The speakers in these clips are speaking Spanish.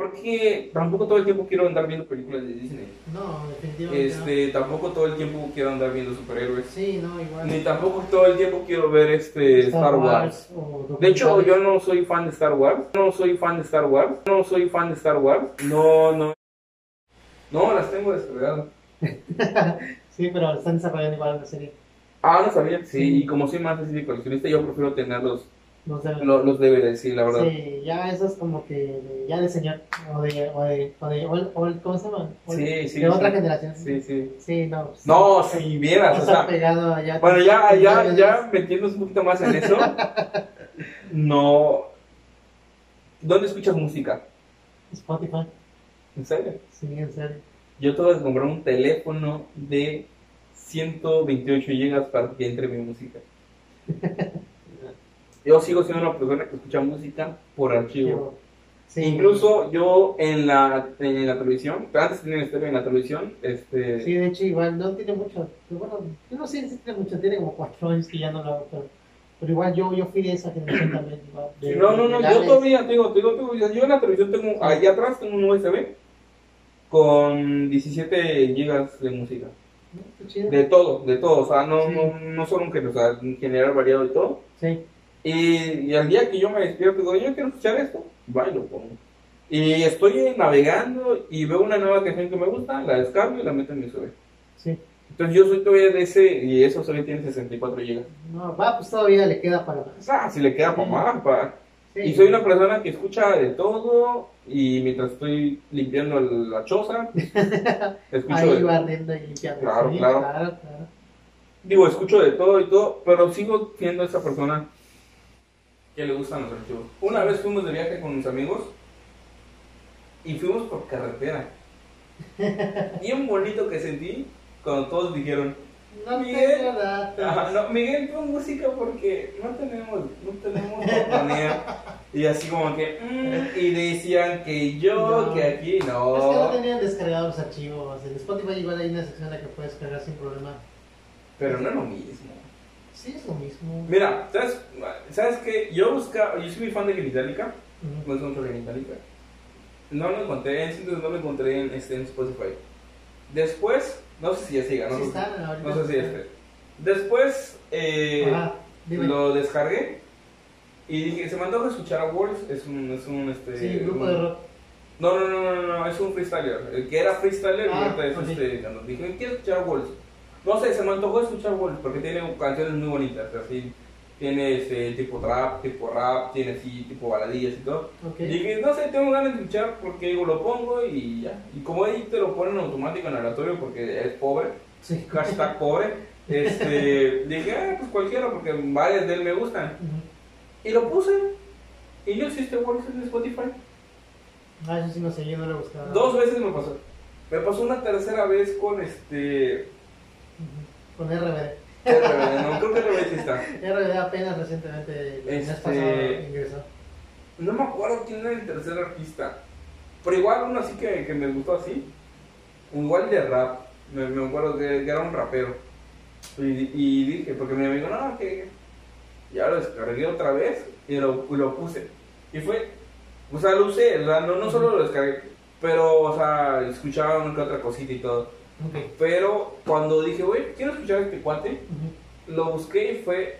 Porque tampoco todo el tiempo quiero andar viendo películas de Disney. No, definitivamente. Este, tampoco todo el tiempo quiero andar viendo superhéroes. Sí, no, igual. Ni tampoco todo el tiempo quiero ver este Star, Wars. De hecho, yo no soy fan de Star Wars. No soy fan de Star Wars. No soy fan de Star Wars. No, no. No, las tengo descargadas. sí, pero están desarrollando igual la serie. Ah, no sabía. Sí, Sí. y como soy más así de coleccionista, yo prefiero tener los, sé. los, los sí, la verdad. Sí, ya eso es como que de- ya de señor. O de. O de, o de old- ¿Cómo se llama? Old- Sí, sí, De otra sí. generación. Sí, sí. Sí, no. pues, No, si vieras, o sea. pegado allá. Bueno, ya, ya, ya metiéndose un poquito más en eso. No. ¿Dónde escuchas música? Spotify. ¿En serio? Sí, en serio. Yo tengo que comprar un teléfono de 128 gigas para que entre mi música. Yo sigo siendo una persona que escucha música por archivo. Sí. Incluso yo en la, en la televisión, antes tenía estéreo en la televisión, este, Sí, de hecho, igual no tiene mucho. pero Bueno, yo no sé si tiene mucho, tiene como cuatro años que ya no lo hago, pero, pero igual yo, yo fui de esa generación también. igual, de- no, no, no, yo todavía tengo, tengo, tengo- yo en la televisión tengo, allá atrás tengo un USB con 17 gigas de música. Chido. De todo, de todo, o sea, no, Sí. no, no solo un género, o sea, en general variado y todo. Sí. Y, y al día que yo me despierto, digo, yo quiero escuchar esto, va y lo pongo. Y estoy navegando y veo una nueva canción que me gusta, la descargo y la meto en mi USB. Sí. Entonces yo soy todavía de ese, y eso solo tiene 64 gigas. No, va, pues todavía le queda para más. sea, si le queda para más, pa. Sí. Y soy una persona que escucha de todo y mientras estoy limpiando la choza, escucho Ahí de, barriendo y limpiando. Claro, Sí, claro. claro, claro. digo, escucho de todo y todo, pero sigo siendo esa persona que le gustan los archivos. Una vez fuimos de viaje con mis amigos y fuimos por carretera. Bien bonito que sentí cuando todos dijeron, No Miguel. Ajá, no, Miguel, pon música porque no tenemos, no tenemos botonera. Y así como que, mm, y decían que yo, No. que aquí Es que no no. tenían descargados los archivos. En Spotify igual hay una sección en la que puedes descargar sin problema. Pero no es lo mismo. Sí, es lo mismo. Mira, ¿sabes, ¿sabes qué? Yo buscaba, yo soy muy fan de Genitalica, no es mucho Genitalica. No lo encontré en sitios, no lo encontré en, este, en Spotify. Después, no sé si ya siga, no, Sí están no sé si este. Después, eh, lo descargué y dije, se me antoja escuchar a Wolves, es un, es un, este... Sí, grupo un- de rock. No, no, no, no, no, es un freestyler, el que era freestyler y Ah, ahorita es ok. este, dije, quiero escuchar a Wolves. No sé, se me antojó escuchar Wolves porque tiene canciones muy bonitas, así, tiene este, tipo trap, tipo rap, tiene así, tipo baladillas y todo. Ok. Y dije, no sé, tengo ganas de escuchar porque digo, lo pongo y ya. Y como ahí te lo ponen automático en aleatorio porque es pobre, Sí. hashtag pobre, este, dije, ah, pues cualquiera porque varias de él me gustan. Y lo puse. Y no existe Wolves en Spotify. Ah, eso sí no sé, yo no lo he buscado. Dos veces me pasó. Me pasó una tercera vez con este. Con RBD. RBD, no, creo que RBD sí está. RBD apenas recientemente, el mes Este- pasado, ingresó. No me acuerdo quién era el tercer artista. Pero igual uno así que, que me gustó así. Igual de rap. Me, me acuerdo que, que era un rapero. Y, y dije, porque mi amigo, no, que. Ya lo descargué otra vez y lo, y lo puse. Y fue. O sea, lo usé, o sea, no, no solo lo descargué, pero, o sea, escuchaba una que otra cosita y todo. Pero cuando dije, güey, quiero escuchar a este cuate, lo busqué y fue.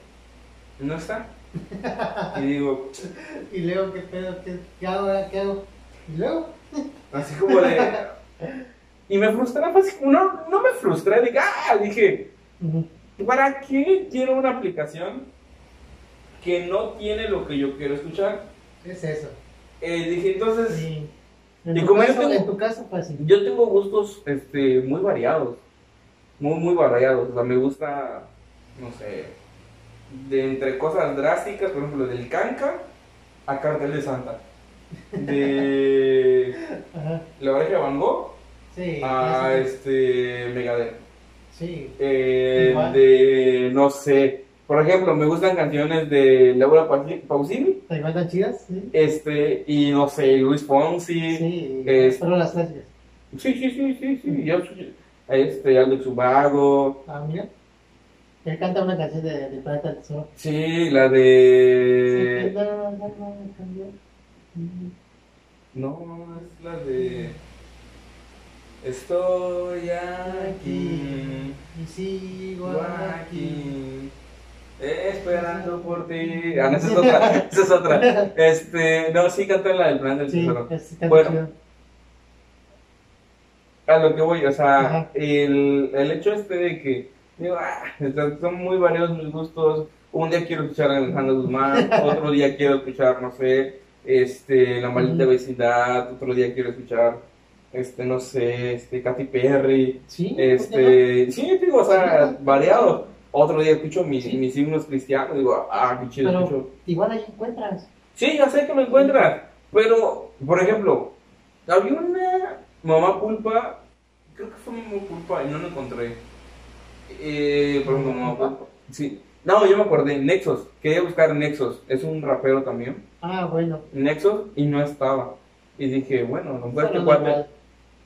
No está. Y digo, Y luego, ¿qué pedo? ¿Qué, qué hago? ahora? ¿Qué hago? Y luego, así como de. Y me frustraba, así como, no, no me frustré, dije, ah, dije. ¿para qué quiero una aplicación que no tiene lo que yo quiero escuchar? ¿qué es eso? Eh, dije, entonces, Sí. En, Y como yo caso, tengo- en tu caso, pues yo tengo gustos este, muy variados, muy, muy variados, o sea, me gusta, no sé, de entre cosas drásticas, por ejemplo, del canca a cartel de Santa, de la oreja de Van Gogh Sí. a sí, este Megadeth. Sí. Eh, de, no sé, por ejemplo, me gustan canciones de Laura Pausi- Pausini, ¿Igual tan chidas? Sí. este, y no sé, Luis Fonsi. Sí. es- Pero las clásicas. Sí, sí, sí, sí, sí. Yo, este, Alex Ubago. Ah, mira. Él canta una canción de, de Planeta Tesoro. Sí, la de. No, es la de. Estoy aquí. Y sigo aquí. Esperando por ti. Ah, no, esa es otra. Esa es otra. Este, no, sí canté la del plan del Sí, tesoro. Bueno. chido. A lo que voy, o sea, el, el hecho este de que, digo, ah, son muy variados mis gustos. Un día quiero escuchar a Alejandro Guzmán, otro día quiero escuchar, no sé, este, La Maldita Ujú. Vecindad, otro día quiero escuchar, este, no sé, este, Katy Perry, este, sí, digo, o sea, variado. Otro día escucho mis, Sí. mis himnos cristianos, digo, ah, qué chido Pero- escucho. Igual ahí encuentras. Sí, ya sé que lo encuentras. Pero, por ejemplo, había una mamá pulpa. Creo que fue mamá pulpa y no lo encontré. Eh, por ejemplo, mamá pulpa. Sí. No, yo me acordé. Nexos. Quería buscar Nexos. Es un rapero también. Ah, bueno. Nexos y no estaba. Y dije, bueno, no cuate. normal.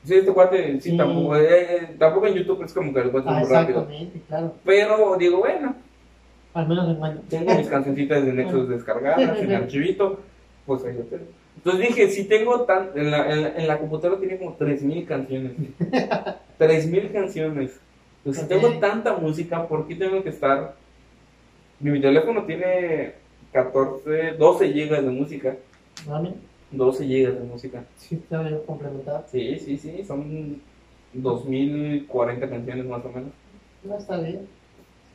Sí, este cuate, sí, Sí. tampoco. eh, eh, tampoco en YouTube es como que lo encuentro Ah, muy rápido. claro. Pero digo, bueno, Al menos lo encuentro. tengo mis cancioncitas de Nexus descargadas en archivito, pues ahí lo tengo. Entonces dije, si tengo tan, en la, en la, en la computadora tiene como 3000 canciones. 3000 canciones. Entonces, si tengo tanta música, ¿por qué tengo que estar? Mi teléfono tiene 14, 12 gigas de música. ¿Vale? 12 gigas de música. Sí, está bien complementado. Sí, sí, sí, son 2040 canciones más o menos. No, está bien.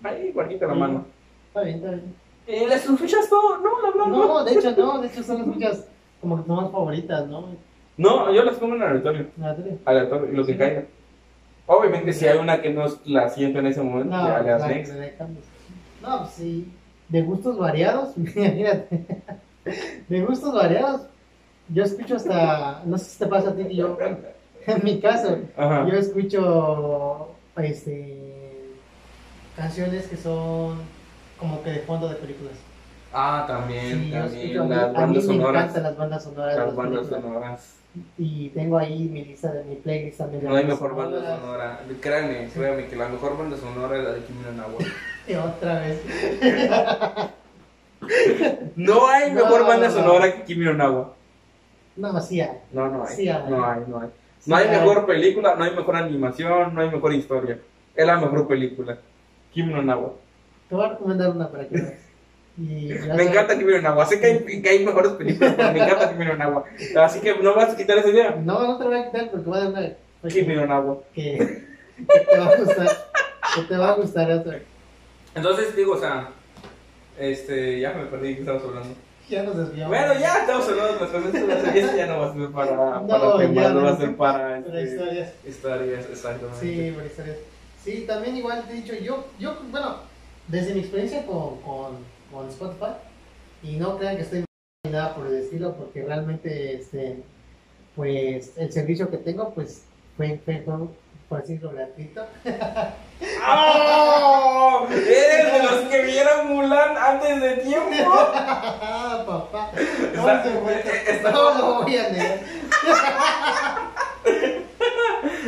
Ahí, bajita la Sí. mano. Está bien, está bien. ¿Y las escuchas todo? No, la verdad no. De hecho no, de hecho son las muchas como que son más favoritas, ¿no? No, yo las pongo en aleatorio. Tele. aleatorio, lo que Sí. caiga. Obviamente, si hay una que no la siento en ese momento, No, ya le das la- next. No, pues sí. De gustos variados, imagínate. De gustos variados, yo escucho hasta, no sé si te pasa a ti, yo, en mi caso, Ajá. yo escucho, este, canciones que son como que de fondo de películas. Ah, también, Sí, yo también. escucho, a mí, las a mí bandas me sonoras. encantan las bandas sonoras. Las las bandas películas. sonoras. Y tengo ahí mi lista de mi playlist también. de No hay mejor banda sonora. Créanme, créanme que la mejor banda sonora es la de Kimi no Na wa. Y otra vez. No hay No, mejor banda no. sonora que Kimi no Na wa. No, sí hay. No, no hay. Sí hay. No hay, no hay. Sí No hay hay. mejor película, no hay mejor animación, no hay mejor historia. Es la mejor película. Kimi no Na wa. Te voy a recomendar una para que veas. Y Me encanta Kimi no Na wa. Sé que hay, que hay mejores películas, pero me encanta Kimi no Na wa. Así que no vas a quitar esa idea. No, no te voy a quitar porque voy a dar una Kimi no que, que te va a gustar. Que te va a gustar otra. Entonces digo, o sea, este, ya me perdí de qué estabas hablando. Ya nos desviamos. Bueno, ya estamos hablando de otras cosas. Ya no va a ser para, No, para temas, no va a ser para Para este, historias. historias, exactamente. Sí, por historias. Sí, también igual te he dicho, yo, yo bueno, desde mi experiencia con, con, con Spotify, y no crean que estoy ni nada por el estilo, porque realmente, este, pues, el servicio que tengo, pues, fue, fue, fue, por decirlo, gratuito. ¡Oh! Eres de los que vieron Mulan antes de tiempo. Papá, no, Está- se fue. está- no lo voy a negar.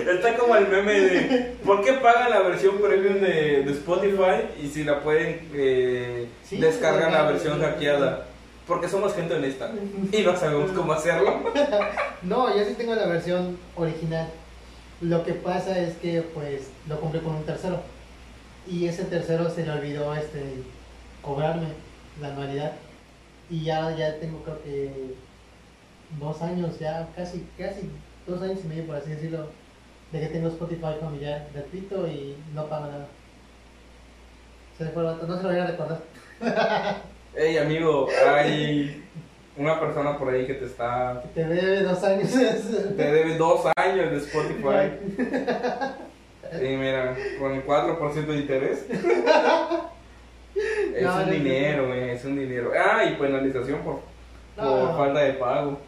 Está como el meme de ¿por qué pagan la versión premium de, de Spotify y si la pueden eh, Sí, descargan la versión hackeada? Porque somos gente honesta y no sabemos cómo hacerlo. No, yo sí tengo la versión original. Lo que pasa es que pues lo compré con un tercero. Y ese tercero se le olvidó este cobrarme la anualidad. Y ya, ya tengo creo que dos años, ya casi, casi dos años y medio por así decirlo, de que tengo Spotify familiar gratuito y no pago nada. Se le fue el vato, no se lo voy a recordar. Hey amigo, hay una persona por ahí que te está Te debe dos años. te debe dos años de Spotify. Y mira, con el 4% de interés. Es No, un no, dinero, es un dinero. Ah, y penalización por, por falta de pago.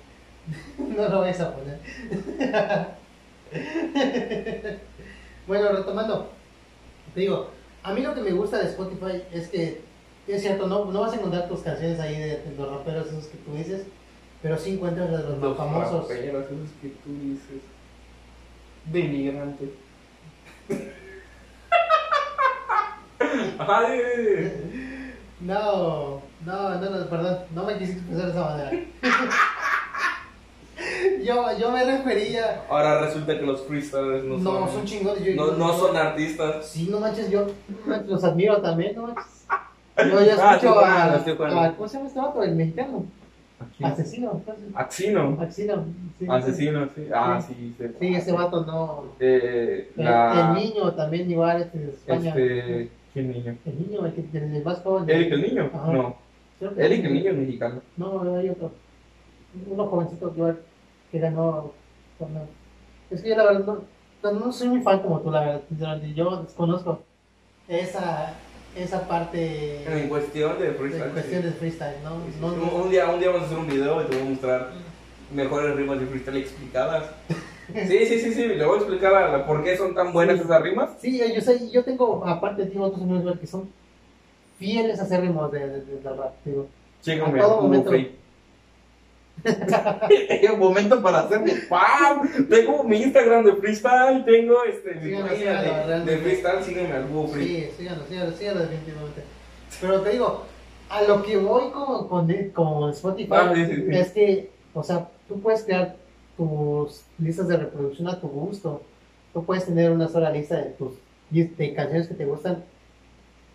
No lo vais a poner. bueno, retomando. Te digo, a mí lo que me gusta de Spotify es que, es cierto, no, no vas a encontrar tus canciones ahí de, de los raperos esos que tú dices, pero sí encuentras las de los más Los famosos. raperos, esos que tú dices. Denigrante. No, no, no, no, perdón, no me quisiste expresar de esa manera. yo, yo me refería. Ahora resulta que los freestylers no, No, son, son chingones. Yo, no, no son artistas. Sí, no manches, yo los admiro también, no manches. Yo ya Ah, escucho estoy a, ¿Cómo se llama este vato? El mexicano. Asesino. entonces. Axino. Asesino. Sí, Asesino, sí. Ah, sí. sí. Sí, ese vato no. Eh, El, la, el niño también igual este de España. Este, ¿qué niño? El niño, el, que, el, el más joven. ¿Eric el niño? Ajá. No. Que- Eric el niño es mexicano. No, hay otro. Uno jovencito igual que ganó. Es que yo la verdad no, no, no soy muy fan como tú, la verdad. Yo desconozco esa, esa parte En cuestión de de freestyle. cuestión sí. de freestyle, ¿no? Sí, sí, no, sí. no- Un, día, un día vamos a hacer un video y te voy a mostrar mejores rimas de freestyle explicadas. Sí, sí, sí, sí. Le voy a explicar a la- por qué son tan buenas Sí. esas rimas. Sí, yo sé, yo tengo, aparte, tengo otros amigos que son fieles acérrimos de, de, de, del rap, digo. Chécame A a todo momento. Un momento para hacerme ¡pam! Tengo mi Instagram de freestyle, tengo este, mi Síganos, de, freestyle, sígueme al Free. Sí, síganos, síganos, síganos definitivamente. Pero te digo, a lo que voy con, con, con Spotify Ah, sí, sí, sí. es que, o sea, tú puedes crear tus listas de reproducción a tu gusto. Tú puedes tener una sola lista de tus de canciones que te gustan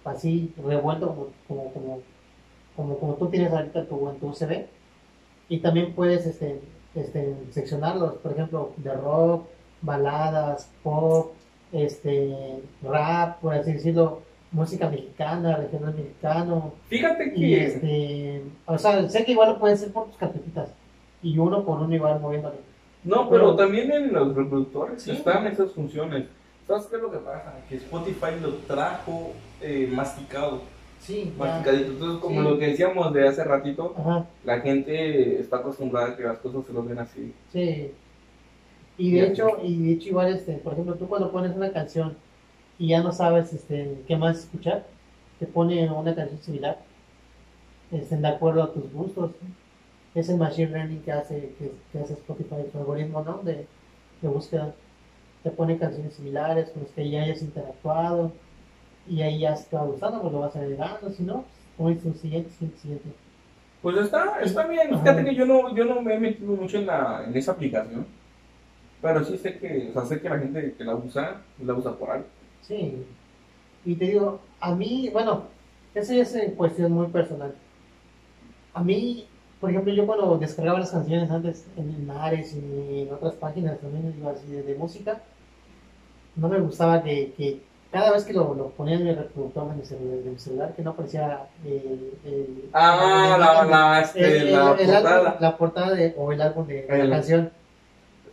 así revuelto como, como, como, como, tú tienes ahorita tu, en tu USB. Y también puedes este, este, seccionarlos, por ejemplo, de rock, baladas, pop, este, rap, por así decirlo, música mexicana, regional mexicano. Fíjate Y que este, o sea, sé que igual lo pueden hacer por tus carpetitas. Y uno por uno igual moviéndole. No, pero Pero- también en los reproductores Sí. están esas funciones. ¿Sabes qué es lo que pasa? Que Spotify lo trajo eh, masticado, Sí, masticadito. Entonces, como Sí. lo que decíamos de hace ratito, Ajá, la gente está acostumbrada a que las cosas se lo ven así. sí. Y de hecho, y de hecho igual, este, por ejemplo, tú cuando pones una canción y ya no sabes este, qué más escuchar, te pone una canción similar, este, de acuerdo a tus gustos. Es el machine learning que hace, que, que hace Spotify, su algoritmo, ¿no? De, de búsqueda. Te pone canciones similares con las que ya hayas interactuado y ahí ya te va gustando, pues lo vas agregando, si no, pues pones un siguiente, siguiente, siguiente. Pues está, está bien. Fíjate que yo no, yo no me he metido mucho en, la, en esa aplicación. Pero sí sé que, o sea, sé que la gente que la usa, la usa por algo. Sí. Y te digo, a mí, bueno, eso ya es en cuestión muy personal. A mí, por ejemplo, yo cuando descargaba las canciones antes en, Ares y en otras páginas también así de, de música, no me gustaba que, que cada vez que lo, lo ponía en mi reproductor de mi celular, de mi celular, que no apareciera el... el Ah, el- la, el- la, este, el- la el- el álbum- portada. la portada de, o el álbum de, de El- la canción.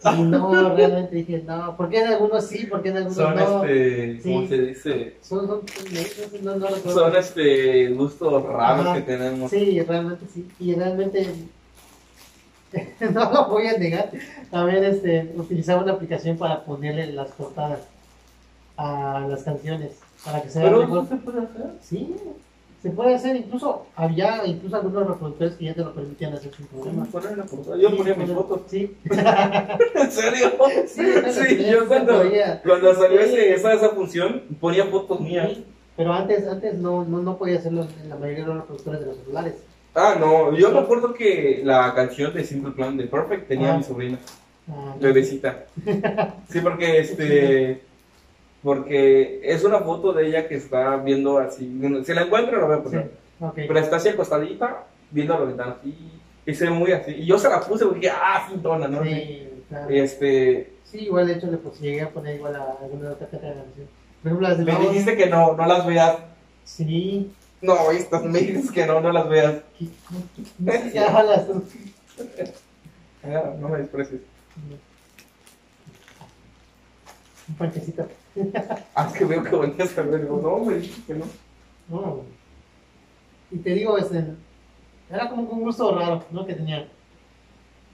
Y no, realmente dije, no, ¿por qué en algunos sí? ¿Por qué en algunos Son no? este, ¿cómo Sí. se dice? Son, son, no, no. Son este gustos raros que tenemos. Sí, realmente sí. Y realmente no lo voy a negar. También este, utilizaba una aplicación para ponerle las portadas a las canciones para que se Pero mejor. se puede hacer. Sí, se puede hacer. Incluso había incluso algunos reproductores que ya te lo permitían hacer sin problema. Yo Sí, ponía mis fotos. Sí, ¿En serio? sí, Sí, tenía- yo cuando, cuando salió ese, esa, esa función, ponía fotos mías. Sí, Pero antes, antes no, no, no podía hacerlo en la mayoría de los reproductores de los celulares. Ah, no, yo me acuerdo que la canción de Simple Plan de Perfect tenía Ah. a mi sobrina, Ah, bebecita. Sí, porque este. Porque es una foto de ella que está viendo así. Si la encuentro, la voy a Sí, poner. Pero está así acostadita, viendo a la ventana. Y se ve muy así. Y yo se la puse porque ah, sintona, ¿no? Sí, claro. Este. Sí, igual de hecho le pues, llegué a poner igual a alguna otra caja de canción. Por ejemplo, las de Me dijiste que no, no las veas. Sí. No, estas me dices que no, no las veas. ¿Qué- qué-. Ah, no me desprecies. Un panquecito. Ah, es que veo que venías a ver. No, me dijiste que no. No. Y te digo, este, era como un gusto raro, ¿no? Que tenía.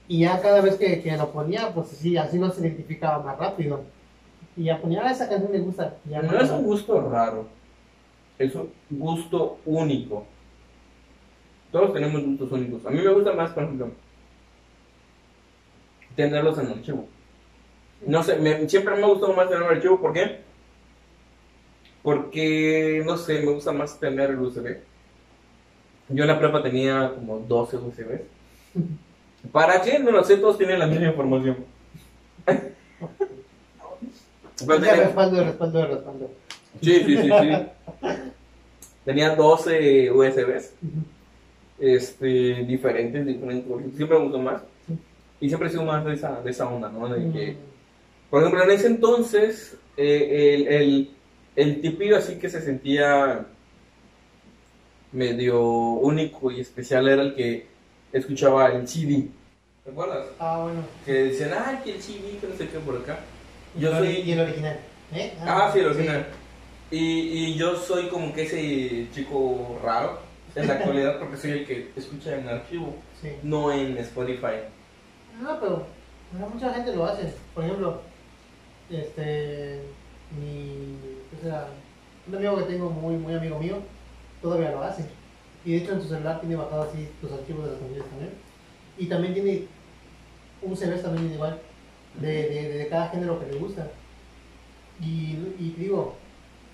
Y ya cada vez que, que lo ponía, pues sí, así no se identificaba más rápido. Y ya ponía, ah, esa canción me gusta. Ya No es un gusto raro, es un gusto único. Todos tenemos gustos únicos. A mí me gusta más, por ejemplo, tenerlos en archivo. No sé, me- siempre me ha gustado más tener en archivo. ¿Por qué? Porque, no sé, me gusta más tener el USB. Yo en la prepa tenía como 12 USBs. ¿Para qué? No lo sé, todos tienen la misma información. Pero Ya tenía- respaldo, respaldo, respaldo. Sí, sí, sí, sí. Tenía 12 USBs. Este, diferentes, diferentes. Siempre me gustó más. Y siempre he sido más de esa, de esa onda, ¿no? De que, por ejemplo, en ese entonces, eh, el, el, el tipillo así que se sentía medio único y especial era el que escuchaba el CD. ¿Te acuerdas? Ah, bueno. Que decían, ah, que el CD, que no sé qué por acá. Yo Y soy. el- Y el original. ¿Eh? Ah, sí, el original. Y, y yo soy como que ese chico raro en la actualidad porque soy el que escucha en archivo, Sí. no en Spotify. No, pero pero mucha gente lo hace. Por ejemplo, este, mi, o sea, un amigo que tengo muy, muy amigo mío, todavía lo hace. Y de hecho en su celular tiene bajado así tus archivos de las canciones también. Y también tiene un CDs también igual, de, de, de cada género que le gusta. Y, y digo,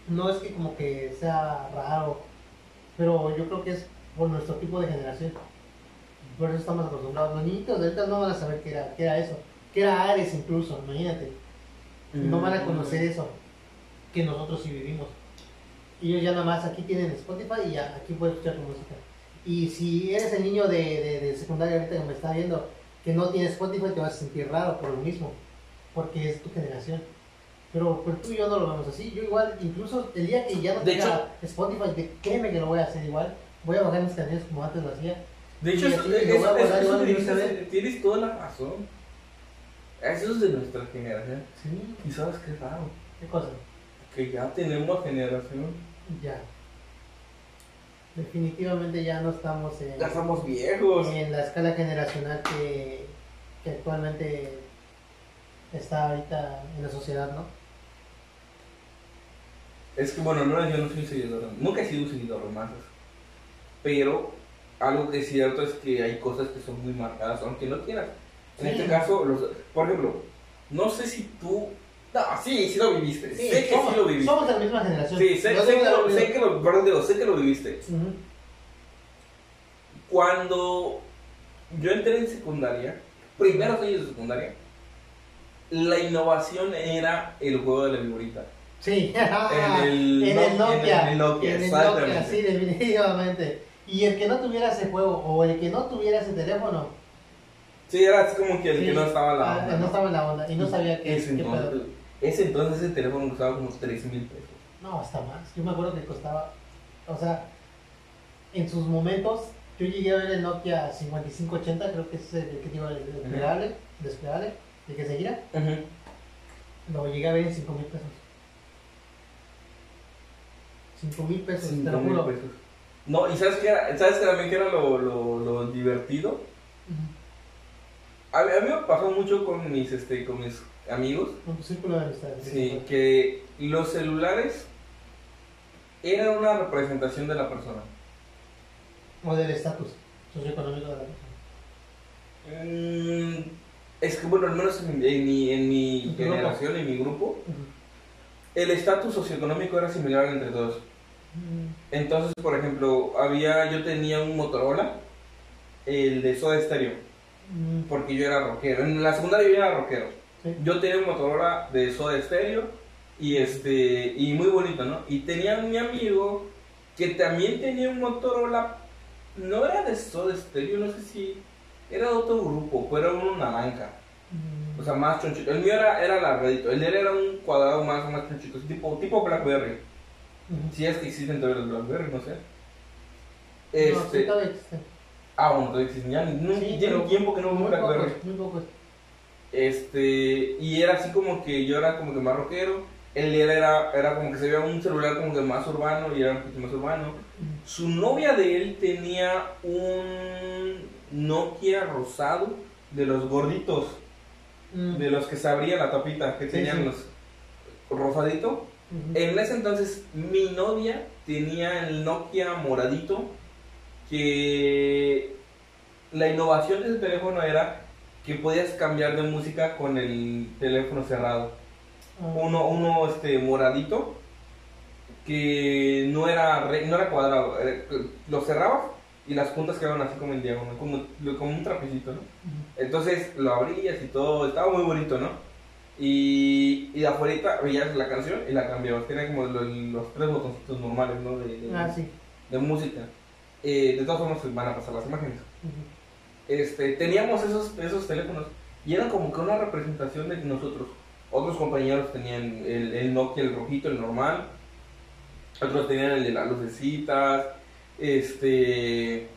no es que como que sea raro, pero yo creo que es por nuestro tipo de generación. Por eso estamos acostumbrados. Los niñitos de ahorita no van a saber qué era, qué era eso. Qué era Ares incluso, imagínate. No van a conocer eso que nosotros sí vivimos. Y ellos ya nada más aquí tienen Spotify y ya aquí puedes escuchar tu música. Y si eres el niño de, de, de secundaria ahorita que me está viendo que no tiene Spotify te vas a sentir raro por lo mismo. Porque es tu generación. Pero pues tú y yo no lo vemos así. Yo igual, incluso el día que ya no De tenga Spotify, de- créeme que lo voy a hacer igual. Voy a bajar mis canciones como antes lo hacía. De hecho, eso, tienes toda la razón. Eso es de nuestra generación. Sí, Y sabes qué raro, qué cosa. que ya tenemos generación. Ya. Definitivamente ya no estamos en, Ya somos viejos. en la escala generacional que, que actualmente está ahorita en la sociedad, ¿no? Es que bueno, no, yo no soy seguidor, nunca he sido un seguidor de masas. Pero algo que es cierto es que hay cosas que son muy marcadas, aunque no quieras. En Sí. este caso, los, por ejemplo, no sé si tú. No, sí, sí lo viviste. sé que somos, sí lo viviste. somos de la misma generación. Sí, sé, No sé somos que lo, sé que lo, perdón, digo, sé que lo viviste. Cuando yo entré en secundaria, primeros años de secundaria, la innovación era el juego de la viborita. Sí, En el en No- el Nokia. en el Nokia, en el exactamente. Nokia, sí, definitivamente. Y el que no tuviera ese juego o el que no tuviera ese teléfono, Sí, era así como que el sí, que no estaba en la ah, onda, no ¿no? estaba en la onda y no sabía qué, ese qué pedo. entonces, ese entonces ese teléfono costaba como 3 mil pesos. No, hasta más. Yo me acuerdo que costaba, o sea, en sus momentos, yo llegué a ver el Nokia 5580, creo que es el que digo, el desplegable, desplegable, el que se gira, lo llegué a ver en 5 mil pesos. 5 mil pesos, te lo 5 mil juro. pesos. No, y ¿sabes qué era? ¿Sabes también que era lo, lo, lo divertido? A, mí- a mí me pasó mucho con mis, este, con mis amigos, Con tu círculo de amistades. sí, que los celulares eran una representación de la persona. O del estatus socioeconómico de la persona. Mm, es que, bueno, al menos en mi, en mi, en generación, en mi grupo, el estatus socioeconómico era similar entre todos. Mm, Entonces, por ejemplo, había, yo tenía un Motorola, el de Soda Stereo, porque yo era rockero. En la secundaria yo era rockero. sí. Yo tenía un Motorola de Soda Stereo y este y muy bonito, ¿no? Y tenía mi amigo que también tenía un Motorola, no era de Soda Stereo, no sé si era de otro grupo, pero era uno naranja, Mm, o sea, más chonchito. El mío era, era alargadito, el de él era un cuadrado más, más chonchito, tipo, tipo Blackberry. Si es que existen todavía los Blackberry, no sé. No, Este, sí, todavía existe. Ah, bueno, todavía existen, ya no, Sí, tiene tiempo que no veo un Muy pocos. Este, y era así como que yo era como que más rockero, él era, era, como que se veía un celular como que más urbano y era un poquito más urbano. Mm, Su novia de él tenía un Nokia rosado de los gorditos, mm, de los que se abría la tapita, que Sí, tenían sí. los rosadito. ujú. En ese entonces mi novia tenía el Nokia moradito que la innovación de ese teléfono era que podías cambiar de música con el teléfono cerrado. Ah, Uno, uno este moradito que no era re- no era cuadrado, lo cerrabas y las puntas quedaban así como en diagonal, como, como un trapecito, ¿no? Entonces lo abrías y todo, estaba muy bonito, ¿no? Y, y de afuera veías la canción y la cambiabas. Tenía como los, los tres botoncitos normales, ¿no? De, de, Ah, sí. de música. Eh, de todas formas, pues, van a pasar las imágenes. Este, teníamos esos, esos teléfonos y eran como que una representación de nosotros. Otros compañeros tenían el, el Nokia, el rojito, el normal. Otros tenían el de las lucecitas. Este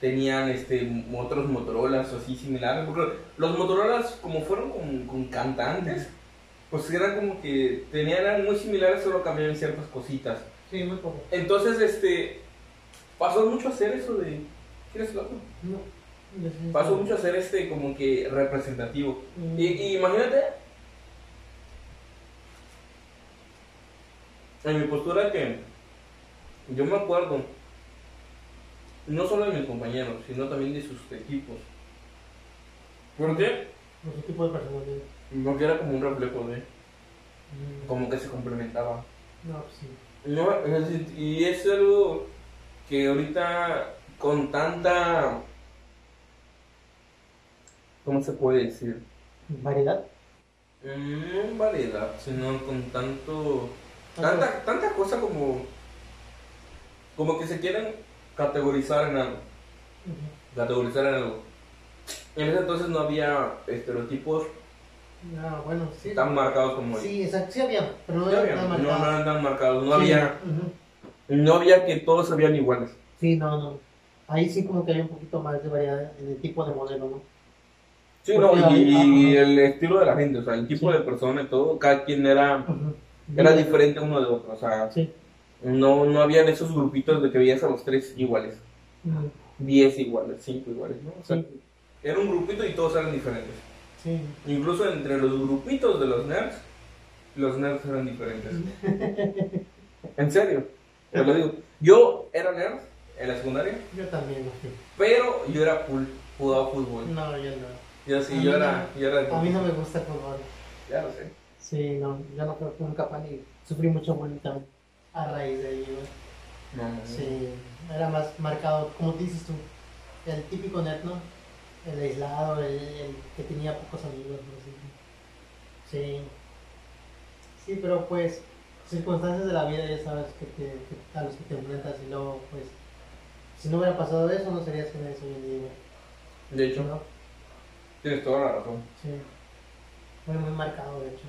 tenían este otros Motorolas o así similares. Porque los Motorolas, como fueron con, con cantantes, pues eran como que tenían eran muy similares, solo cambiaban ciertas cositas. Sí, muy poco. Entonces, este pasó mucho a hacer eso de. ¿Quieres el otro? No. no. Pasó mucho a ser este como que representativo. Mm. Y, y imagínate, en mi postura que yo me acuerdo, no solo de mis compañeros, sino también de sus equipos. ¿Por qué? No sé tipo de personalidad. Porque era como un reflejo de, Mm. como que se complementaba. No, pues sí. No, y es algo que ahorita con tanta, ¿cómo se puede decir? ¿Variedad? No variedad, sino con tanto. Tanta, tanta cosa como. Como que se quieren categorizar en algo. Categorizar en algo. En ese entonces no había estereotipos Ah, bueno, sí. tan marcados como hoy. Sí, exacto, sí había, pero no Ya había había, nada no, no eran tan marcados, no Sí, había. No había que todos se veían iguales. Sí, no, no. Ahí sí como que había un poquito más de variedad en el tipo de modelo, ¿no? Sí, no, y, hay- el estilo de la gente, o sea, el tipo Sí. de persona y todo, cada quien era, era diferente uno de otro, o sea, Sí. no, no habían esos grupitos de que veías a los tres iguales, Ujú. diez iguales, cinco iguales, ¿no? O sea, Sí. era un grupito y todos eran diferentes. Sí. Incluso entre los grupitos de los nerds, los nerds eran diferentes. En serio, te lo digo. Yo era nerd en la secundaria, Yo también, pero yo era full, jugaba fútbol. No, yo no. Yo sí, yo era, yo era A mí no me gusta el fútbol. Ya lo sé. Sí, no, yo no creo que nunca y sufrí mucho bullying a raíz de ello. No, no, no. Sí, era más marcado, como dices tú, el típico nerd, ¿no? El aislado, el, el que tenía pocos amigos, ¿no? Sí. Sí. Sí, pero pues, circunstancias de la vida ya sabes que te, que- a los que te enfrentas y luego, pues, si no hubiera pasado eso, no serías quien eres hoy en día, De hecho, ¿no? tienes toda la razón. Sí. Muy, muy marcado, de hecho.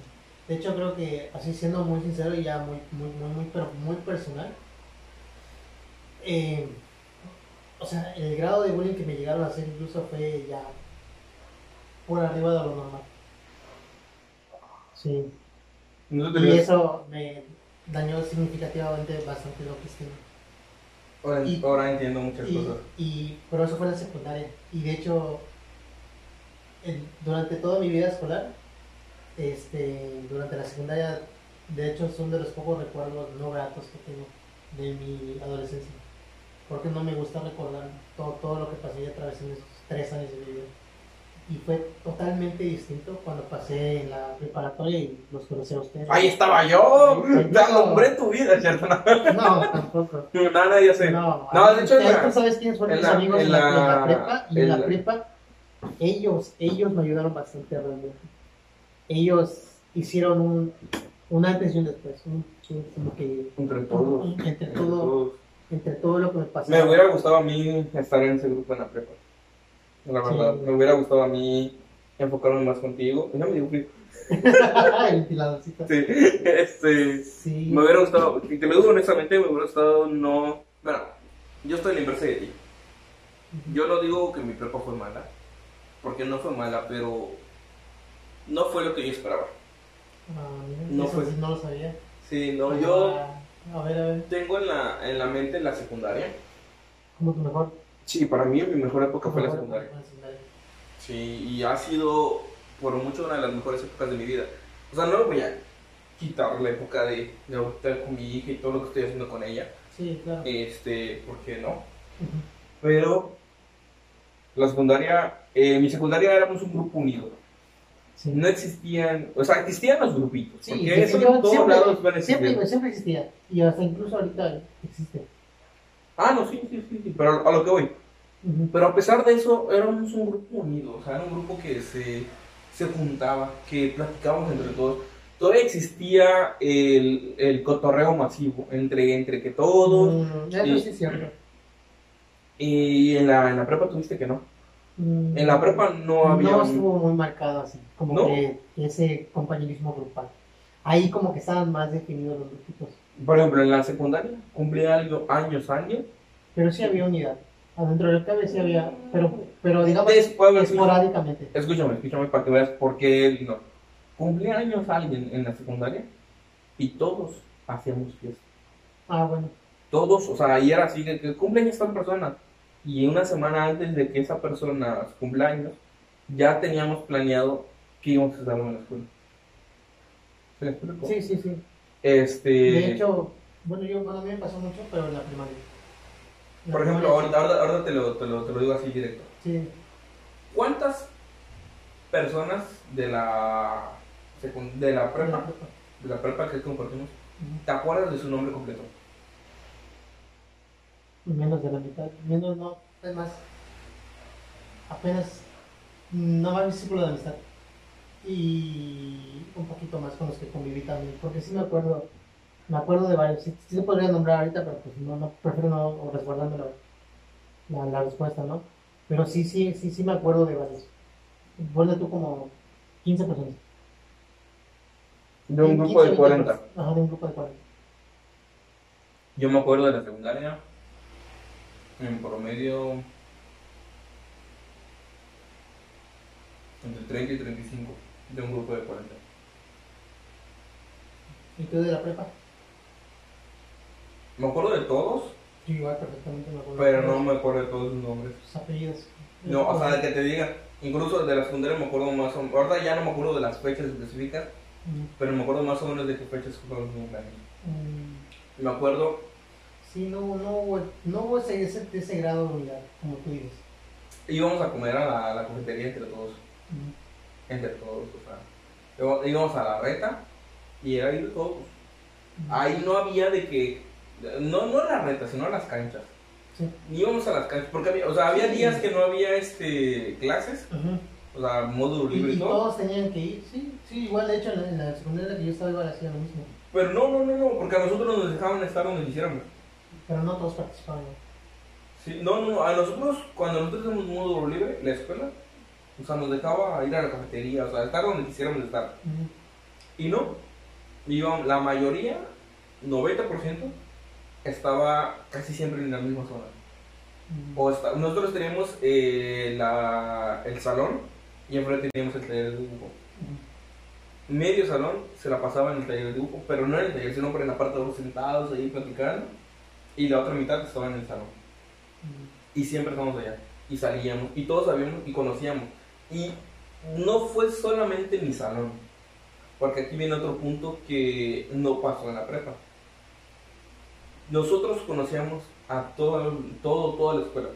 De hecho, creo que, así siendo muy sincero y ya muy, muy, muy, muy, pero muy personal, eh, o sea, el grado de bullying que me llegaron a hacer incluso fue ya por arriba de lo normal. Sí. No Y eso me dañó significativamente bastante lo que estima. Ahora, y- ahora entiendo muchas Y, cosas. y- pero eso fue en la secundaria. Y de hecho, durante toda mi vida escolar, este, durante la secundaria, de hecho son de los pocos recuerdos no gratos que tengo de mi adolescencia. Porque no me gusta recordar todo, todo lo que pasé a través de esos tres años de mi vida. Y fue totalmente distinto cuando pasé en la preparatoria y los conocí a ustedes. Ahí estaba yo. Te alumbré tu vida, ¿cierto? No, tampoco. No, nada, ya sé. No, No, de hecho, tú sabes quiénes fueron mis amigos en la, en la la- prepa y en la la- prepa ellos, ellos me ayudaron bastante realmente. Ellos hicieron un, un antes y un después, un, un- como que Entre todos. entre Entre todo, todos. entre todo lo que me pasó. Me hubiera gustado a mí estar en ese grupo en la prepa. La verdad, Sí. me hubiera gustado a mí enfocarme más contigo. Y no me dio frío. El ventiladorcito. Sí, este. Sí. Me hubiera gustado, y te lo digo honestamente, me hubiera gustado no. Bueno, yo estoy en la inversa de ti. Yo no digo que mi prepa fue mala, porque no fue mala, pero no fue lo que yo esperaba. Ah, No eso fue. no lo sabía. Sí, no, yo Ah, A ver, a ver, tengo en la, en la mente la secundaria. ¿cómo tu mejor? Sí, para mí mi mejor época fue la secundaria. Sí, y ha sido por mucho una de las mejores épocas de mi vida. O sea, no voy a quitar la época de, de ahorita con mi hija y todo lo que estoy haciendo con ella. Sí, claro. Este, ¿por qué no? Pero la secundaria, eh, mi secundaria éramos un grupo unido. Sí. No existían, o sea, existían los grupitos. Sí, porque eso todos siempre- lados van a existir. Siempre, siempre existía. Y hasta incluso ahorita existe. Ah, no, sí, sí, sí, sí, pero a lo que voy. Pero a pesar de eso, éramos un grupo unido, o sea, era un grupo que se, se juntaba, que platicábamos entre todos. Todavía existía el, el cotorreo masivo entre, entre que todos. Mm, eso y- sí es cierto. Y en la, en la prepa tuviste que no. Mm, En la prepa no había. No estuvo muy marcado así, como ¿No? que ese compañerismo grupal. Ahí como que estaban más definidos los grupitos. Por ejemplo, en la secundaria cumplía algo, años alguien. Pero sí había unidad. Adentro del cabe sí había, pero, pero digamos Después, esporádicamente. Escúchame, escúchame para que veas por qué él no. Cumplía años alguien en la secundaria y todos hacíamos fiesta. Ah, bueno. Todos, o sea, y era así de que cumpleaños esta persona. Y una semana antes de que esa persona cumpleaños, ya teníamos planeado que íbamos a estar en la escuela. ¿Se me explico? Sí, sí, sí. Este, De hecho, bueno, yo, bueno, a mí me pasó mucho, pero en la primaria. La por ejemplo, primaria, ahorita, ahorita te, lo, te, lo, te lo digo así directo. Sí, ¿Cuántas personas de la, de la prepa, de la prepa que compartimos, te acuerdas de su nombre completo? menos de la mitad. Menos no, es más. Apenas no más mi círculo de amistad. Y un poquito más con los que conviví también. Porque sí me acuerdo, me acuerdo de varios. Sí, sí se podría nombrar ahorita, pero pues no, no prefiero no resguardarme la, la, la respuesta, ¿no? Pero sí, sí, sí, sí me acuerdo de varios. Ponle tú como 15 personas. De un 15, grupo de 20 40. personas. Ajá, de un grupo de 40. Yo me acuerdo de la secundaria, en promedio, entre 30 y 35, de un grupo de 40. ¿Y tú de la prepa? Me acuerdo de todos, Yo igual perfectamente me acuerdo. pero de no me acuerdo de todos sus nombres. sus apellidos. No, o sea, de que te diga, incluso de la secundaria me acuerdo más o menos, ahorita ya no me acuerdo de las fechas específicas, pero me acuerdo más o menos de qué fechas fueron los cumpleaños. mm, Me acuerdo, Sí, no, no, hubo, no hubo ese, ese, ese grado de unidad, como tú dices. íbamos a comer a la, a la cafetería entre todos. Entre todos, o sea, íbamos- íbamos a la reta y era ir todos. mm. Ahí no había de que, no, no la reta, sino las canchas. Sí. Íbamos a las canchas, porque había, o sea, había días que no había este clases, o sea, módulo libre y, y todo. todos tenían que ir, sí, sí, igual de hecho en la, en la secundaria que yo estaba igual hacía lo mismo, Pero no, no, no, no, porque a nosotros nos dejaban estar donde quisiéramos. pero no todos participaban. Sí, no, no, no, a nosotros, cuando nosotros hacemos módulo libre, la escuela, o sea, nos dejaba ir a la cafetería, o sea, estar donde quisiéramos estar. Y no, íbamos, la mayoría, 90%, estaba casi siempre en la misma zona. O esta- nosotros teníamos eh, la, el salón y enfrente teníamos el taller de dibujo. Medio salón se la pasaba en el taller de dibujo, pero no en el taller, sino por en la parte de los sentados ahí platicando. Y la otra mitad estaba en el salón. Y siempre estábamos allá. Y salíamos. Y todos sabíamos y conocíamos. Y no fue solamente mi salón. Porque aquí viene otro punto que no pasó en la prepa. Nosotros conocíamos a todo, todo, toda la escuela.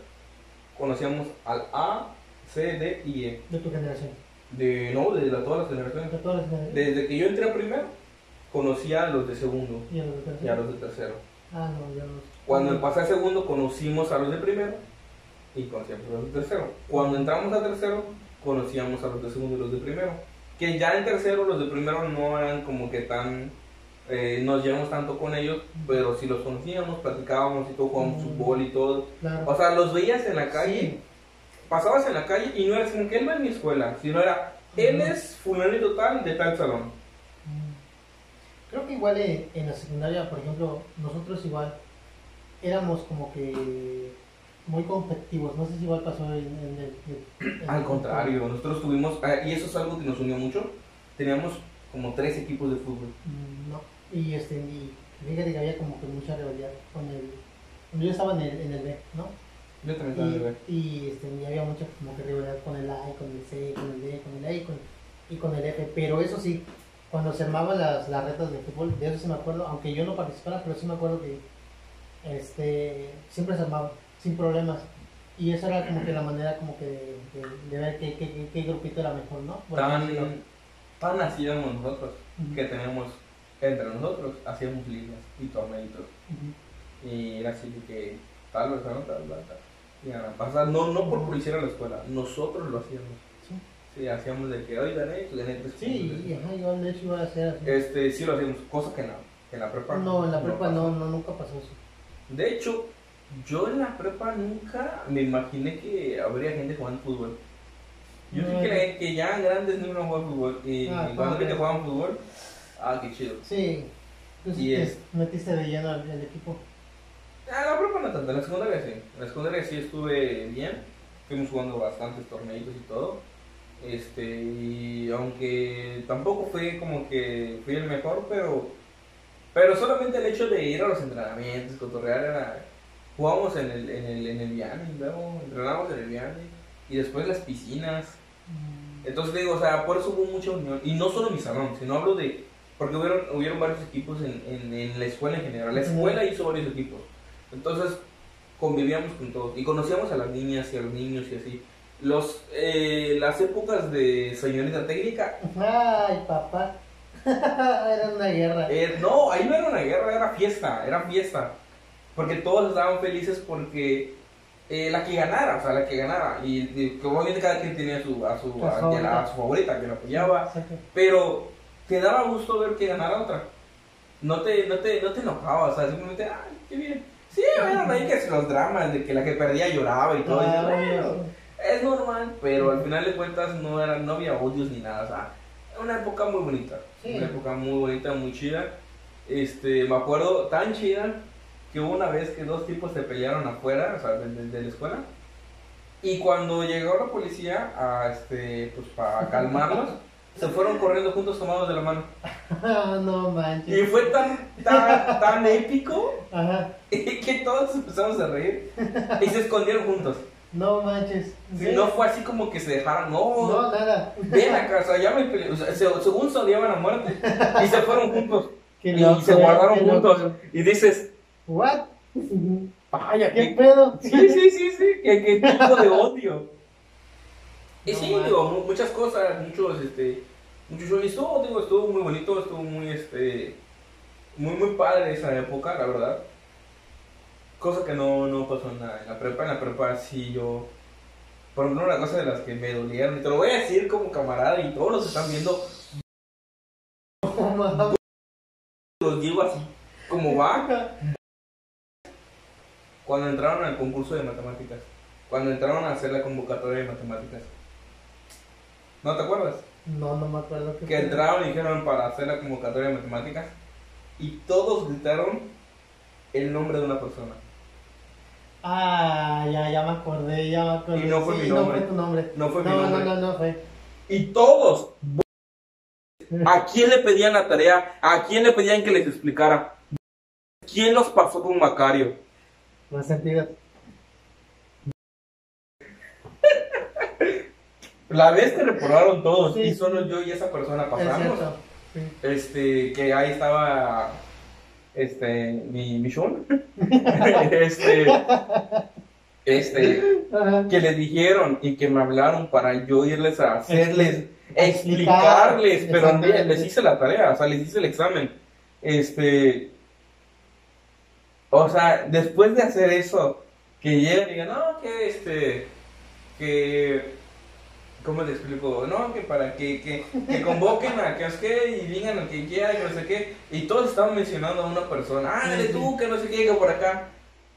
Conocíamos al A, C, D y E. De tu generación, De, no, de la- todas las generaciones. de todas las generaciones. Desde que yo entré a primero, conocía a los de segundo ¿Y a los de y tercero? a los de tercero. Ah, no, ya los... Cuando pasé a segundo conocimos a los de primero y conocíamos a los de tercero. Cuando entramos a tercero conocíamos a los de segundo y los de primero. Que ya en tercero los de primero no eran como que tan... eh, nos llevamos tanto con ellos, pero si los conocíamos, platicábamos y todo, jugábamos Mm. fútbol y todo. Claro. O sea, los veías en la calle, Sí. pasabas en la calle y no era como que él va en mi escuela, sino era, él Ujú. es fulanito tal de tal salón. Mm. Creo que igual en, en la secundaria, por ejemplo, nosotros igual éramos como que muy competitivos. No sé si igual pasó en, en Al contrario, nosotros tuvimos, ah, y eso es algo que nos unió mucho, teníamos como tres equipos de fútbol. Mm, No. Y este, y fíjate que había como que mucha rivalidad con el... Yo estaba en el, en el B, ¿no? Yo también estaba en el B. Y, este, y había mucha como que rivalidad con el A y con el C, con el D, con el A y con, y con el F. Pero eso sí, cuando se armaban las, las retas de fútbol, de eso sí me acuerdo, aunque yo no participara, pero sí me acuerdo que este, siempre se armaban, sin problemas. Y esa era como que la manera como que de, de- de ver qué, qué, grupito era mejor, ¿no? Por así Tan, decirlo. tan hacíamos nosotros, que teníamos, entre nosotros, hacíamos ligas y torneitos. Y era así de que tal vez, ¿no? Tal, tal, tal. Y a pasar, no, no por publicidad a la escuela, nosotros lo hacíamos. Sí. Sí, hacíamos de que, oye, gané, gané tres Sí, ajá, yo de hecho iba a hacer así. Este, sí lo hacíamos, cosa que no, que en la prepa. No, en la prepa pasó. no, no, nunca pasó eso. De hecho, yo en la prepa nunca me imaginé que habría gente jugando fútbol. Yo sí creí que ya grandes no iban a fútbol. Y Ah, cuando vi que padre. jugaban fútbol, ah, qué chido. Sí, tú sí Y te es- metiste de lleno al, al equipo. Ah, la prepa no tanto, en la secundaria sí. En la secundaria sí estuve bien. Fuimos jugando bastantes torneitos y todo. Este, y aunque tampoco fue como que fui el mejor, pero pero solamente el hecho de ir a los entrenamientos, cotorrear era jugábamos en el en el en el Vianney, luego entrenábamos en el Vianney y después las piscinas. Entonces digo, o sea, por eso hubo mucha unión. Y no solo mi salón, sino hablo de. Porque hubieron, hubieron varios equipos en, en, en la escuela en general. La escuela hizo varios equipos. Entonces convivíamos con todos. Y conocíamos a las niñas y a los niños y así. Los, eh, las épocas de señorita técnica. Ay, papá. Era una guerra. eh, no, ahí no era una guerra, era fiesta. Era fiesta. Porque todos estaban felices porque. eh, la que ganara, o sea, la que ganara. Y, y que obviamente cada quien tenía su, a, su, A a, la- a su favorita, que la apoyaba. Exacto. Pero te daba gusto ver que ganara otra. No te, no te, no te enojaba, o sea, simplemente, ay, qué bien. Sí, bueno, ahí que los dramas de que la que perdía lloraba y todo. Claro, bueno, es normal, pero al final de cuentas no, era, no había odios ni nada. O sea, una época muy bonita. Sí. Una época muy bonita, muy chida. Este, me acuerdo tan chida que hubo una vez que dos tipos se pelearon afuera, o sea, de, de- de la escuela. Y cuando llegó la policía a, este, pues, para calmarlos, se fueron corriendo juntos tomados de la mano. No Y manches. fue tan, tan, tan épico Ajá. que todos empezamos a reír y se escondieron juntos. No manches. Si no fue así como que se dejaron, no, No, nada. ven acá, o sea, ya me peleé, o sea, se- según se odiaban a muerte y se fueron juntos Qué y loco, se guardaron juntos loco. y dices, ¿What? vaya, ¿Qué qué, pedo? sí, sí, sí, sí, qué, qué tipo de odio. Y No sí, digo, mu- muchas cosas, muchos, este, muchos shows, y estuvo, digo, estuvo muy bonito, estuvo muy, este, muy, muy padre esa época, la verdad. Cosa que no, no pasó en la, en la prepa, en la prepa sí yo, por ejemplo, una cosa de las que me dolieron, y te lo voy a decir como camarada, y todos los están viendo, No mames. los digo así, como va, cuando entraron al concurso de matemáticas, cuando entraron a hacer la convocatoria de matemáticas. ¿No te acuerdas? No, no me acuerdo que pedo. entraron y dijeron para hacer la convocatoria de matemáticas y todos gritaron el nombre de una persona. Ah, ya, ya me acordé, ya me acordé. Y no fue Sí, mi No nombre. fue tu nombre. No fue mi no, nombre. no, no, no fue. Y todos, ¿a quién le pedían la tarea? ¿A quién le pedían que les explicara? ¿Quién los pasó con Macario? Los sentidos. La vez que reprobaron todos Sí. y solo yo y esa persona pasamos. Sí. Este, que ahí estaba este mi, mi Shun. este, este, Ajá. que les dijeron y que me hablaron para yo irles a hacerles, Explicar. explicarles, pero les hice la tarea, o sea, les hice el examen. Este, o sea, después de hacer eso, que lleguen y digan, no, que este, que, ¿cómo les explico? No, que para que, que, que convoquen a que es que y digan lo que quiera y no sé qué, y todos estaban mencionando a una persona, ah, tú, que no sé qué, que por acá,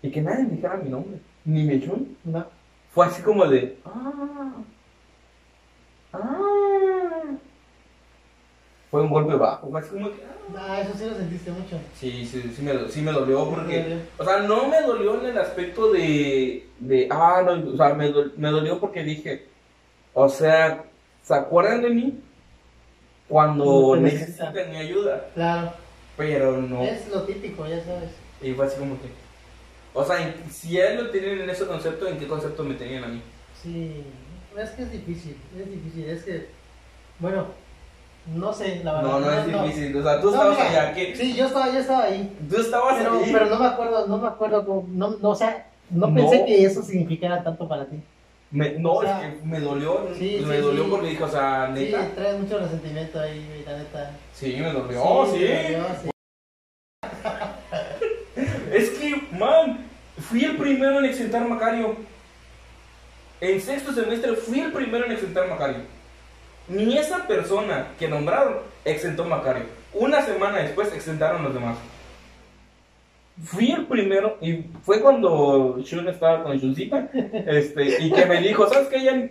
y que nadie dijera mi nombre, ni mi chun No. fue así como de. Ah. Ah. Fue un golpe bajo. Así como que. ah. Eso sí lo sentiste mucho. Sí, sí, sí me, sí me dolió porque. me dolió. O sea, no me dolió en el aspecto de. de ah, no, o sea, me, dol- me dolió porque dije. O sea, ¿se acuerdan de mí? Cuando No necesitan. mi ayuda. Claro. Pero no. Es lo típico, ya sabes. Y fue así como que. O sea, si a él lo tienen en ese concepto, ¿en qué concepto me tenían a mí? Sí. Es que es difícil. Es difícil. Es que. Bueno. No sé, la verdad. No, no es difícil. O sea, tú No, estabas mira, allá. ¿qué? Sí, yo estaba, yo estaba ahí. Tú estabas Pero, ahí. pero no me acuerdo, no me acuerdo cómo, no, no, o sea, no No. pensé que eso significara tanto para ti. Me- no, o sea, es que me dolió. sí, me sí, dolió sí. porque dije, o sea, Sí, neta. traes mucho resentimiento ahí, la neta. Sí, me dolió, sí. me dolió, sí. Es que, man, fui el primero en exentar Macario. En sexto semestre fui el primero en exentar Macario. Ni esa persona que nombraron exentó Macario. Una semana después exentaron los demás. Fui el primero y fue cuando Shun estaba con Shuncita este, y que me dijo, ¿sabes qué? Ya,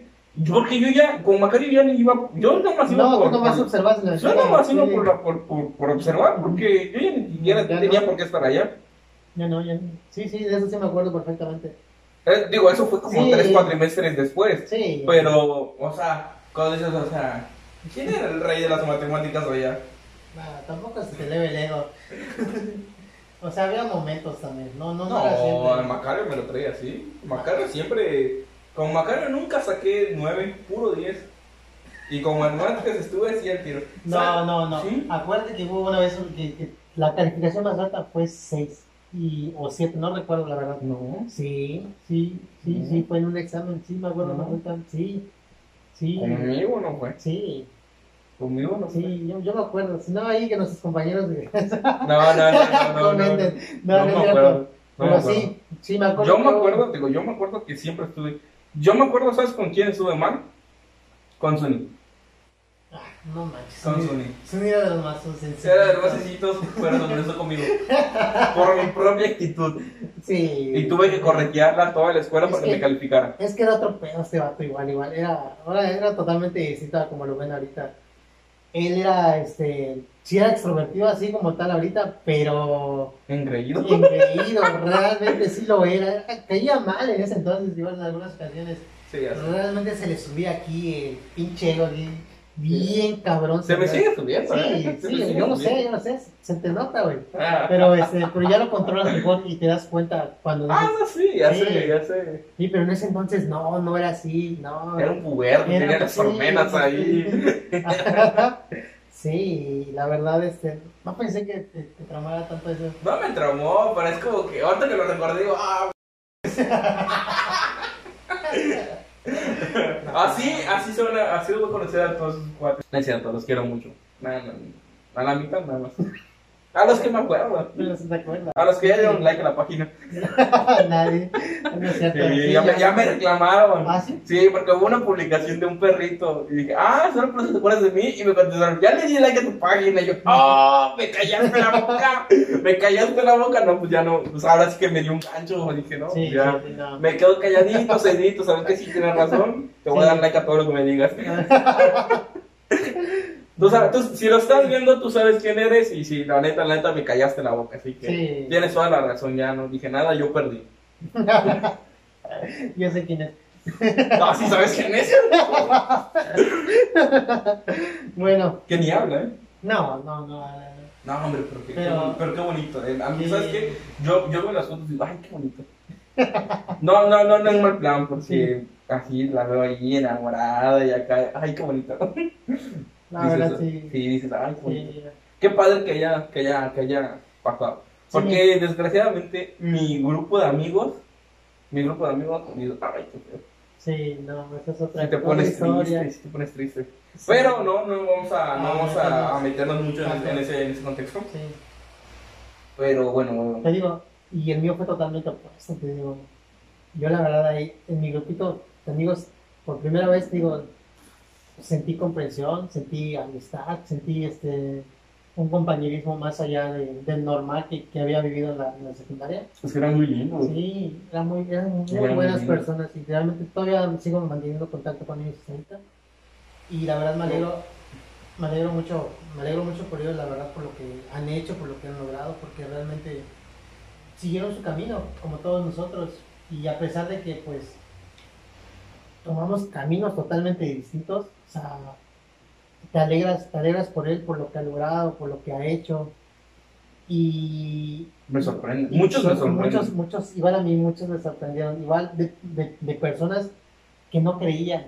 porque yo ya, con Macario ya ni iba, yo nomás iba No, por, nomás observas la yo nomás iba sí. por, por, por, por observar, porque yo ya ni siquiera Ya tenía no. por qué estar allá. Ya no, ya no. Sí, sí, de eso sí me acuerdo perfectamente. Eh, digo, eso fue como Sí. tres cuatrimestres después. Sí. Pero, o sea, cuando dices, o sea, ¿quién era el rey de las matemáticas allá? Nah, tampoco se te eleve el ego. o sea, había momentos también. No, no, no, No, siempre. Macario me lo traía así. Macario siempre, con Macario nunca saqué nueve, puro 10. Y con matemáticas estuve así al tiro. No, ¿Sabes? no, no. ¿Sí? Acuérdate que hubo una vez que, que la calificación más alta fue 6 y, o 7, no recuerdo la verdad. No. Sí, sí, sí, No. sí, fue en un examen, sí, me acuerdo No. Sí, sí, Conmigo no fue. sí, Conmigo no fue. sí, yo, yo me acuerdo. Si no, ahí que nuestros compañeros de... No, no, no, no, no. no, comenten. No, No, no, me acuerdo. Pero sí, sí, me acuerdo. Yo me acuerdo, digo, yo me acuerdo que siempre estuve. Yo me acuerdo, ¿sabes con quién estuve mal? Con Suni. No manches. Con Suni- Suni. Suni era de los más sencillos. Era de los más sencillitos, pero eso conmigo. Por mi propia actitud. Sí. Y tuve que corretearla toda la escuela Es para que- que me calificara. Es que era otro pedo este vato igual, igual. Era, ahora era totalmente distinto a como lo ven ahorita. Él era, este, sí era extrovertido así como tal ahorita, pero Engreído. engreído, realmente sí lo era. Caía mal en ese entonces, igual en algunas ocasiones. Sí, ya sé. Realmente se le subía aquí el pinche ego, bien cabrón. Se me sigue subiendo, Sí, ¿eh? Sí, sigue yo lo sé, yo lo sé, se te nota, güey. Ah, Pero, este, pero ya lo controlas mejor y te das cuenta cuando ah, no, sí, ya Sí. sé, ya sé. sí, pero en ese entonces no, no era así, no. Era un puberto, tenía las sí, hormenas sí. ahí. Sí, la verdad, este, no pensé que te, te tramara tanto eso. No me traumó, pero es como que ahorita que lo recordé digo, ah. así, así suena, así voy a conocer a todos sus cuates. No es cierto, los quiero mucho. Nada, nada, a la mitad nada más. A los que me acuerdo. A los que ya dieron like a la página. Nadie. No es cierto. Sí, sí, ya, me, ya me reclamaron. ¿Ah, sí? porque hubo una publicación de un perrito. Y dije, ah, solo por eso te acuerdas de mí. Y me contestaron, ya le di like a tu página. Y yo, oh, me callaste la boca. Me callaste la boca. No, pues ya no. Pues ahora sí que me dio un gancho. Dije, no, Sí, ya. sí, sí, no. Me quedo calladito, cedito. ¿Sabes que sí tienes razón? Te voy a dar like a todo lo que me digas. Tú sabes, tú- si lo estás viendo, tú sabes quién eres. Y si la neta, la neta, me callaste la boca. Así que Sí. tienes toda la razón. Ya no dije nada, yo perdí. Yo sé quién es. No, sí sabes quién es. Bueno, Que ni habla, ¿eh? no, no, no. no. No, hombre, pero qué, Pero- pero qué bonito. eh. A mí, Sí. ¿sabes qué? Yo, yo veo las fotos y digo, ay, qué bonito. No, no, no, no es mal plan, porque así la veo ahí enamorada y acá, ay, qué bonito. La Dices, verdad, sí. Sí, dices, ay. Sí. Qué padre que haya, que haya, que haya pasado. Porque desgraciadamente mi grupo de amigos, mi grupo de amigos, digo, ay, qué feo. Sí, no, esa es otra Si te pones historia. triste, si te pones triste. Sí. Pero no, no vamos a, no Ah, vamos no, a, no. a meternos mucho en, en ese, en ese contexto. Sí. Pero bueno, Te digo, y el mío fue totalmente opuesto, te digo. Yo la verdad ahí, en mi grupito de amigos, por primera vez, digo, sentí comprensión, sentí amistad, sentí este un compañerismo más allá de- del normal que, que había vivido en la, en la secundaria. es que era muy lindo. Sí, eran muy, eran muy Eran buenas lindos. personas y realmente todavía sigo manteniendo contacto con ellos ahorita. Y la verdad me alegro, me alegro mucho, me alegro mucho por ellos, la verdad, por lo que han hecho, por lo que han logrado, porque realmente siguieron su camino, como todos nosotros. Y a pesar de que pues tomamos caminos totalmente distintos, o sea, te alegras, te alegras por él, por lo que ha logrado, por lo que ha hecho. Y Me sorprende. Muchos me sorprenden. Muchos, muchos, igual a mí muchos me sorprendieron, igual de, de, de personas que no creían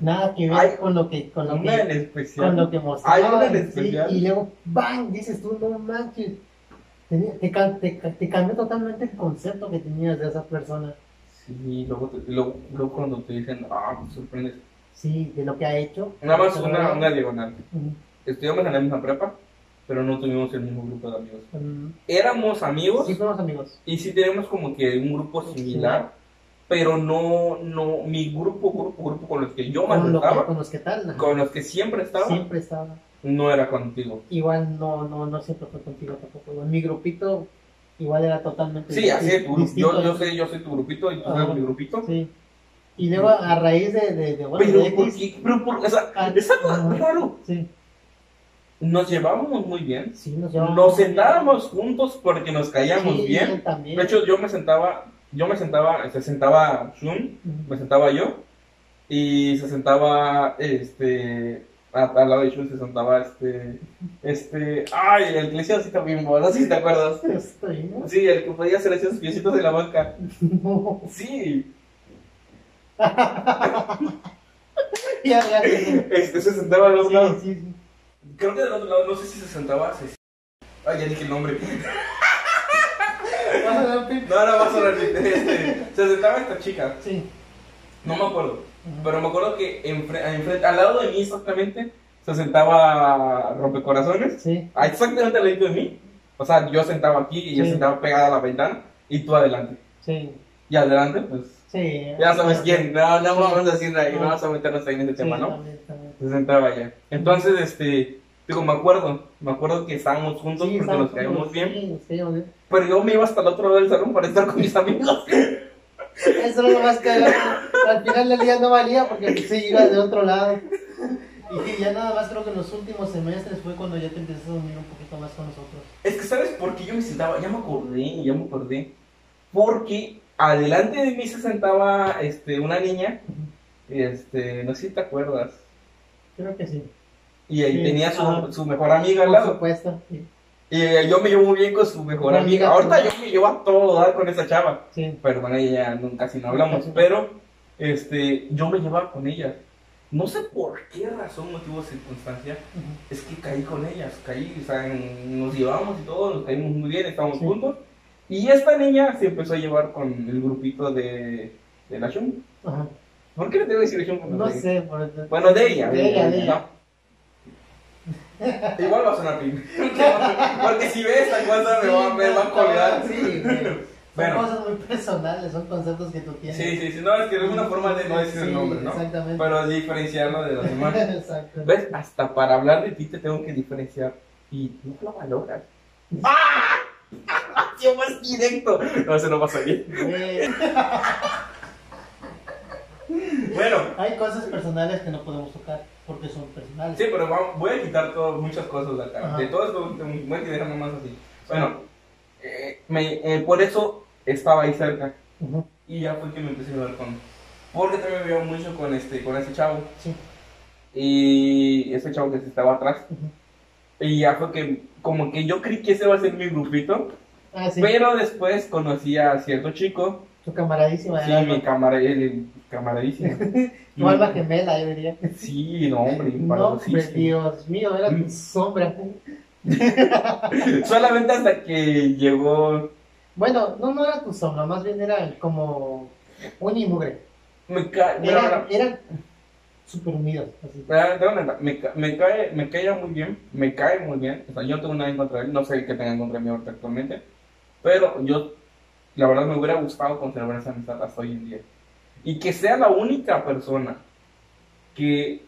nada que ver con lo que con lo que especial. con lo que mostraban, sí, y luego bang dices tú no manches te, te, ca- te cambió totalmente el concepto que tenías de esa persona Sí, luego, te- luego, luego cuando te dicen, ah, me sorprendes. Sí de lo que ha hecho Nada más una, una diagonal. Ujú. Estudiamos en la misma prepa, pero no tuvimos el mismo grupo de amigos. Éramos amigos Sí, fuimos amigos. y sí tenemos como que un grupo similar, pero no, no, mi grupo, grupo, grupo con los que yo más Con, que- estaba, con los que tal, ajá. con los que siempre estaba, siempre estaba. no era contigo. Igual no, no, no siempre fue contigo tampoco. Mi grupito igual era totalmente Sí, así es, tu grupo. distinto. Yo, yo sé, yo soy tu grupito y tú eres mi grupito. Sí. Y luego a raíz de, de, de bueno, Pero, de ¿por qué? Pero, por- o sea, Ah, es algo raro. sí, Nos llevábamos muy bien. sí, nos llevamos Nos muy bien. sentábamos juntos porque nos caíamos Sí, bien. también. De hecho, yo me sentaba, yo me sentaba, se sentaba Shun, Ujú. me sentaba yo, y se sentaba, este, a- al lado de Shun se sentaba, este, este, ay, el así también, no sé si te acuerdas. Estoy, ¿no? Sí, el que podía hacer esos piecitos de la banca. No. Sí, Ya, ya, este, se sentaba al otro lado. Sí, sí. Creo que del otro lado, no sé si se sentaba, se... Ay, ya dije el nombre. ¿Vas a dar un pip? No, no, va a. Este, se sentaba esta chica, Sí. no me acuerdo. Pero me acuerdo que enfrente- al lado de mí exactamente se sentaba Rompecorazones. Sí. Ah, Exactamente al lado de mí. O sea, yo sentaba aquí y ella sentaba pegada a la ventana y tú adelante. Sí. Y adelante, pues Sí. ya sabes quién. No, no Sí. vamos a decir ahí, no vamos a meternos ahí en ese Sí, tema, ¿no? también, también. Se sentaba allá. Entonces, este, digo, me acuerdo, me acuerdo que estábamos juntos Sí, porque nos caíamos juntos, bien. Pero yo me iba hasta el otro lado del salón para estar con mis amigos. Eso era lo más cagado. Al final del día no valía porque sí iba de otro lado. Y ya nada más creo que en los últimos semestres fue cuando ya te empezaste a unir un poquito más con nosotros. Es que, ¿sabes por qué yo me sentaba? Ya me acordé, ya me acordé. Porque adelante de mí se sentaba este, una niña, este, no sé si te acuerdas. Creo que sí. Y ahí Sí, tenía su, ajá. su mejor amiga al Por lado. supuesto. Sí. Y eh, yo me llevo muy bien con su mejor amiga. amiga Ahorita yo me llevo a todo dar con esa chava. sí. Pero con ella ya no- casi no hablamos. No. Pero este, yo me llevaba con ella. No sé por qué razón, motivo circunstancia, Ujú. es que caí con ellas. Caí, o sea, en- nos llevamos y todo, nos caímos muy bien, estábamos Sí. juntos. Y esta niña se empezó a llevar con el grupito de, de la Shun. Ajá. ¿Por qué le tengo que decir Shun? No sé. por- Bueno, de ella. De ella, de ella. ¿no? Igual va a sonar pin. Porque si ve esta cosa me va, me va a colgar. Sí. Son Bueno. cosas muy personales, son conceptos que tú tienes. Sí, sí, sí. No, es que es una forma de no decir el Sí, nombre, ¿no? Exactamente. Pero diferenciarlo de los demás. Exacto. ¿Ves? Hasta para hablar de ti te tengo que diferenciar. Y no lo valoras. ¡Ah! ¡Yo más directo! No, eso no salir. Güey, Bueno, Hay cosas personales que no podemos tocar porque son personales. sí, pero voy a quitar todo- muchas cosas de acá. Ajá. De todo esto voy a dejar nomás así. Bueno, eh, me- eh, por eso estaba ahí cerca. Y ya fue que me empecé a hablar con. Porque también me veo mucho con este, con ese chavo. Sí. Y ese chavo que estaba atrás. Y ya fue que, como que yo creí que ese iba a ser mi grupito. Ah, sí. Pero después conocí a cierto chico. Tu camaradísima. Sí, era mi camara, el camaradísimo. Tu alma gemela, yo diría. Sí, no, hombre, No. Dios mío, era Mm. tu sombra. Solamente hasta que llegó. Bueno, no, no era tu sombra, más bien era como un y mugre. Me Eran, bueno, eran súper contar, Me, ca- me cae, me cae muy bien, me cae muy bien. O sea, yo no tengo nada en contra de él, no sé qué tenga en contra de mí ahorita actualmente. Pero yo, la verdad, me hubiera gustado conservar esa amistad hasta hoy en día. Y que sea la única persona que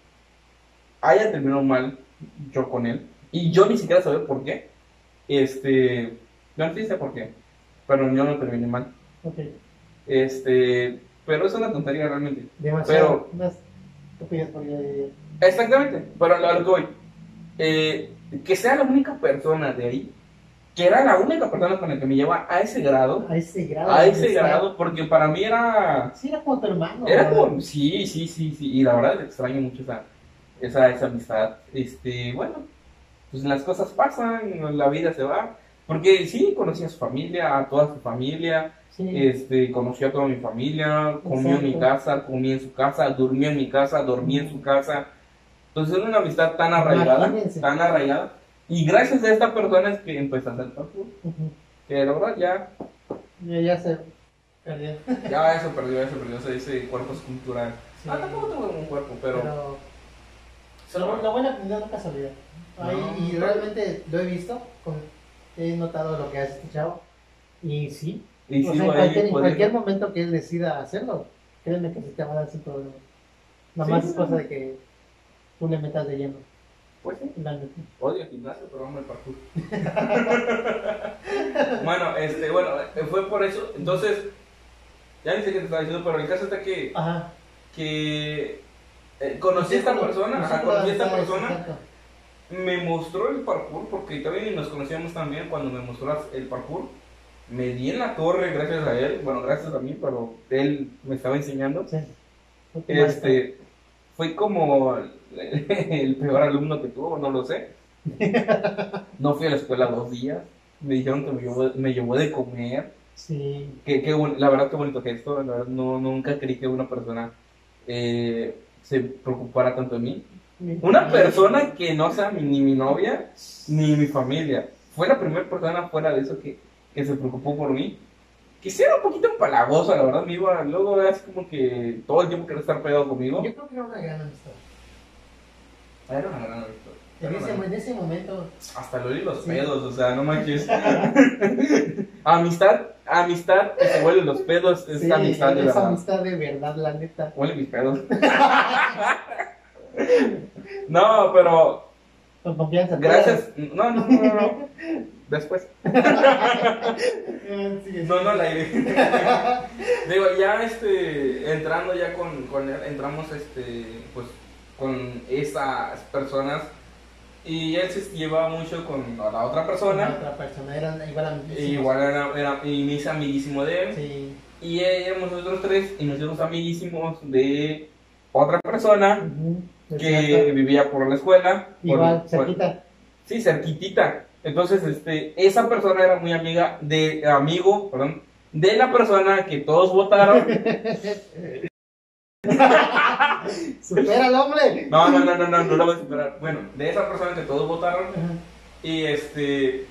haya terminado mal yo con él. Y yo ni siquiera saber por qué. Este, no sé por qué. Pero yo no terminé mal. Ok, Este, pero es una tontería realmente. demasiado. Por. Exactamente, pero a lo que voy. Eh, que sea la única persona de ahí, que era la única persona con la que me lleva a ese grado, A ese grado. a ese grado, porque para mí era, Sí, era como tu hermano. era ¿verdad? como, sí, sí, sí, sí, y la verdad extraño mucho esa, esa, esa amistad. Este, bueno, pues las cosas pasan, la vida se va, porque sí, conocí a su familia, a toda su familia, Sí. este, conocí a toda mi familia, comió en mi casa, comí en su casa, durmió en mi casa, dormí en su casa. Entonces era una amistad tan arraigada, Imagínense. tan arraigada. Y gracias a esta persona es que empecé a hacer tatu. Que la verdad ya, Ya, ya se perdió. ya eso perdió, eso perdió, ese, ese cuerpo escultural. Sí. Ah, tampoco tengo un cuerpo, pero, Pero Lo, lo bueno nunca se olvida. Y realmente lo he visto, con- he notado lo que hace este chavo. Y sí, Y o sí, sea, en cualquier, en puede- cualquier momento que él decida hacerlo, créeme que se te va a dar sin problema. Nada más sí, es cosa de que tú le metas de lleno. Pues sí. Odio el gimnasio, pero amo el parkour. bueno, este, bueno, fue por eso. Entonces, ya sé qué te estaba diciendo, pero el caso está que, Ajá. que eh, conocí a esta persona, ajá, conocí a esta persona, me mostró el parkour, porque también nos conocíamos también cuando me mostró el parkour. Me di en la torre gracias a él, bueno, gracias a mí, pero él me estaba enseñando. Sí. Este, fue como el peor alumno que tuvo, no lo sé. No fui a la escuela dos días. Me dijeron que me llevó, me llevó de comer. Sí. Que, que la verdad, qué bonito gesto. La verdad, no, nunca creí que una persona eh, se preocupara tanto de mí. Una persona que no sea mi- ni mi novia ni mi familia. Fue la primera persona fuera de eso que, que se preocupó por mí. Que sí era un poquito empalagoso, la verdad. Me iba, luego es como que todo el tiempo quería estar pegado conmigo. Yo creo que era una gran amistad. Era una gran amistad. En ese, en ese momento, Hasta lo los Sí. pedos, o sea, no manches. amistad, amistad que se huele los pedos, es sí, amistad de es verdad. amistad de verdad, la neta. Huele mis pedos. no, pero Con confianza. gracias. No, no, no, no. Después. No, no, la idea. Digo, ya este, entrando ya con, con él, entramos este, pues, con esas personas y él se llevaba mucho con la otra La persona. otra persona era igual a E igual era, era- y me hice amiguísimo de él. Sí. Y éramos nosotros tres y nos hicimos amiguísimos de otra persona que vivía por la escuela. por- Igual, por- cerquita. sí, cerquitita. Entonces, este, esa persona era muy amiga de, amigo, perdón, de la persona que todos votaron. ¡Supera al hombre! No, no, no, no, no, no lo voy a superar. Bueno, de esa persona que todos votaron. Y este.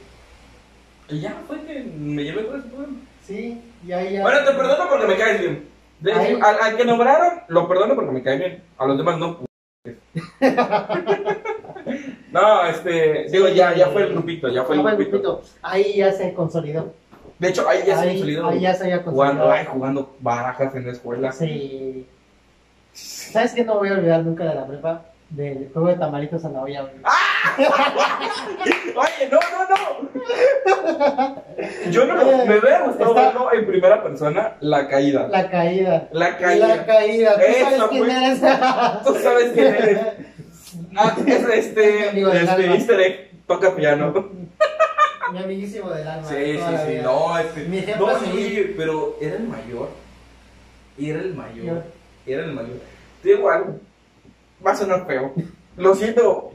Y ya fue que me llevé con ese problema. Sí, y ahí ya. Bueno, te perdono porque me caes bien. De- Ahí- al, al que nombraron, lo perdono porque me cae bien. A los demás no. no, este. Digo, ya, ya fue el grupito, ya fue el Ah, grupito. grupito. Ahí ya se consolidó. De hecho, ahí ya se ahí, salido ahí ya se había jugando, consolidado. ay, jugando barajas en la escuela. Sí. ¿Sabes qué no voy a olvidar nunca de la prepa? Del juego de tamaritos a la olla. güey. Oye, no, no, no. Yo no me, hubiera gustado verlo en primera persona, la caída. La caída. La caída. La caída. ¿Tú Eso, sabes quién eres? Tú sabes quién eres. Ah, es este, Amigo del este alma. easter egg, toca piano. Mi amiguísimo del alma. Sí, de sí, toda la sí, vida. no, este, Mi ejemplo no, a seguir. sí, pero era el mayor, era el mayor, Yo- era el mayor. Te digo algo, va a sonar feo, lo siento,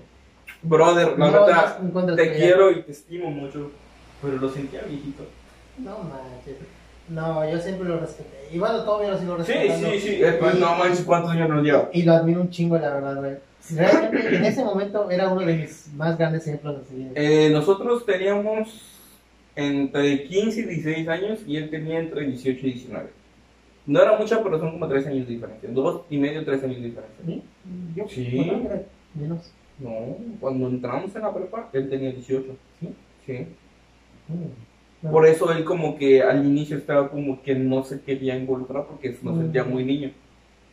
brother, la No, neta, no te quiero y te estimo mucho, pero lo sentía viejito. No manches. No, yo siempre lo respeté. Y bueno, todavía lo sigo Sí, respetando. sí, sí, eh, pues, no manches, ¿cuántos años nos lleva? Y lo admiro un chingo, la verdad, güey. Realmente, en ese momento era uno de mis más grandes ejemplos seguir. Eh, nosotros teníamos entre 15 y 16 años y él tenía entre 18 y 19. No era mucha, pero son como 3 años de diferencia. Dos y medio, 3 años de diferencia. ¿Sí? Yo, Sí. era menos. No, cuando entramos en la prepa, él tenía 18. ¿Sí? Sí. Mm. Por eso él como que al inicio estaba como que no se quería involucrar porque se nos Mm. sentía muy niño.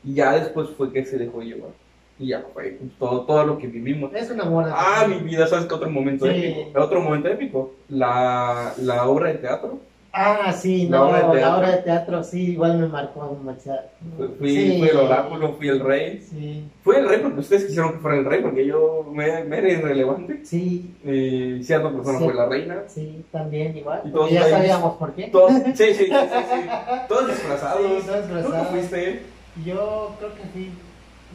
Y ya después fue que se dejó llevar. Y ya fue todo, todo lo que vivimos. Es un amor. de Ah, mi vida, ¿sabes qué otro momento Sí. épico? Otro momento épico. La, la obra de teatro. Ah, sí, La no, obra de la teatro. obra de teatro, sí, igual me marcó. Fui, Sí. fui el oráculo, fui el rey. Sí, Fui el rey porque ustedes quisieron que fuera el rey porque yo me, me era irrelevante. sí, Y cierta persona Sí. fue la reina. sí, también igual. Y todos ya sabíamos por qué. Todos, sí, sí, sí, sí, sí. Todos disfrazados. Sí, todos ¿Tú disfrazados. fuiste? Yo creo que fui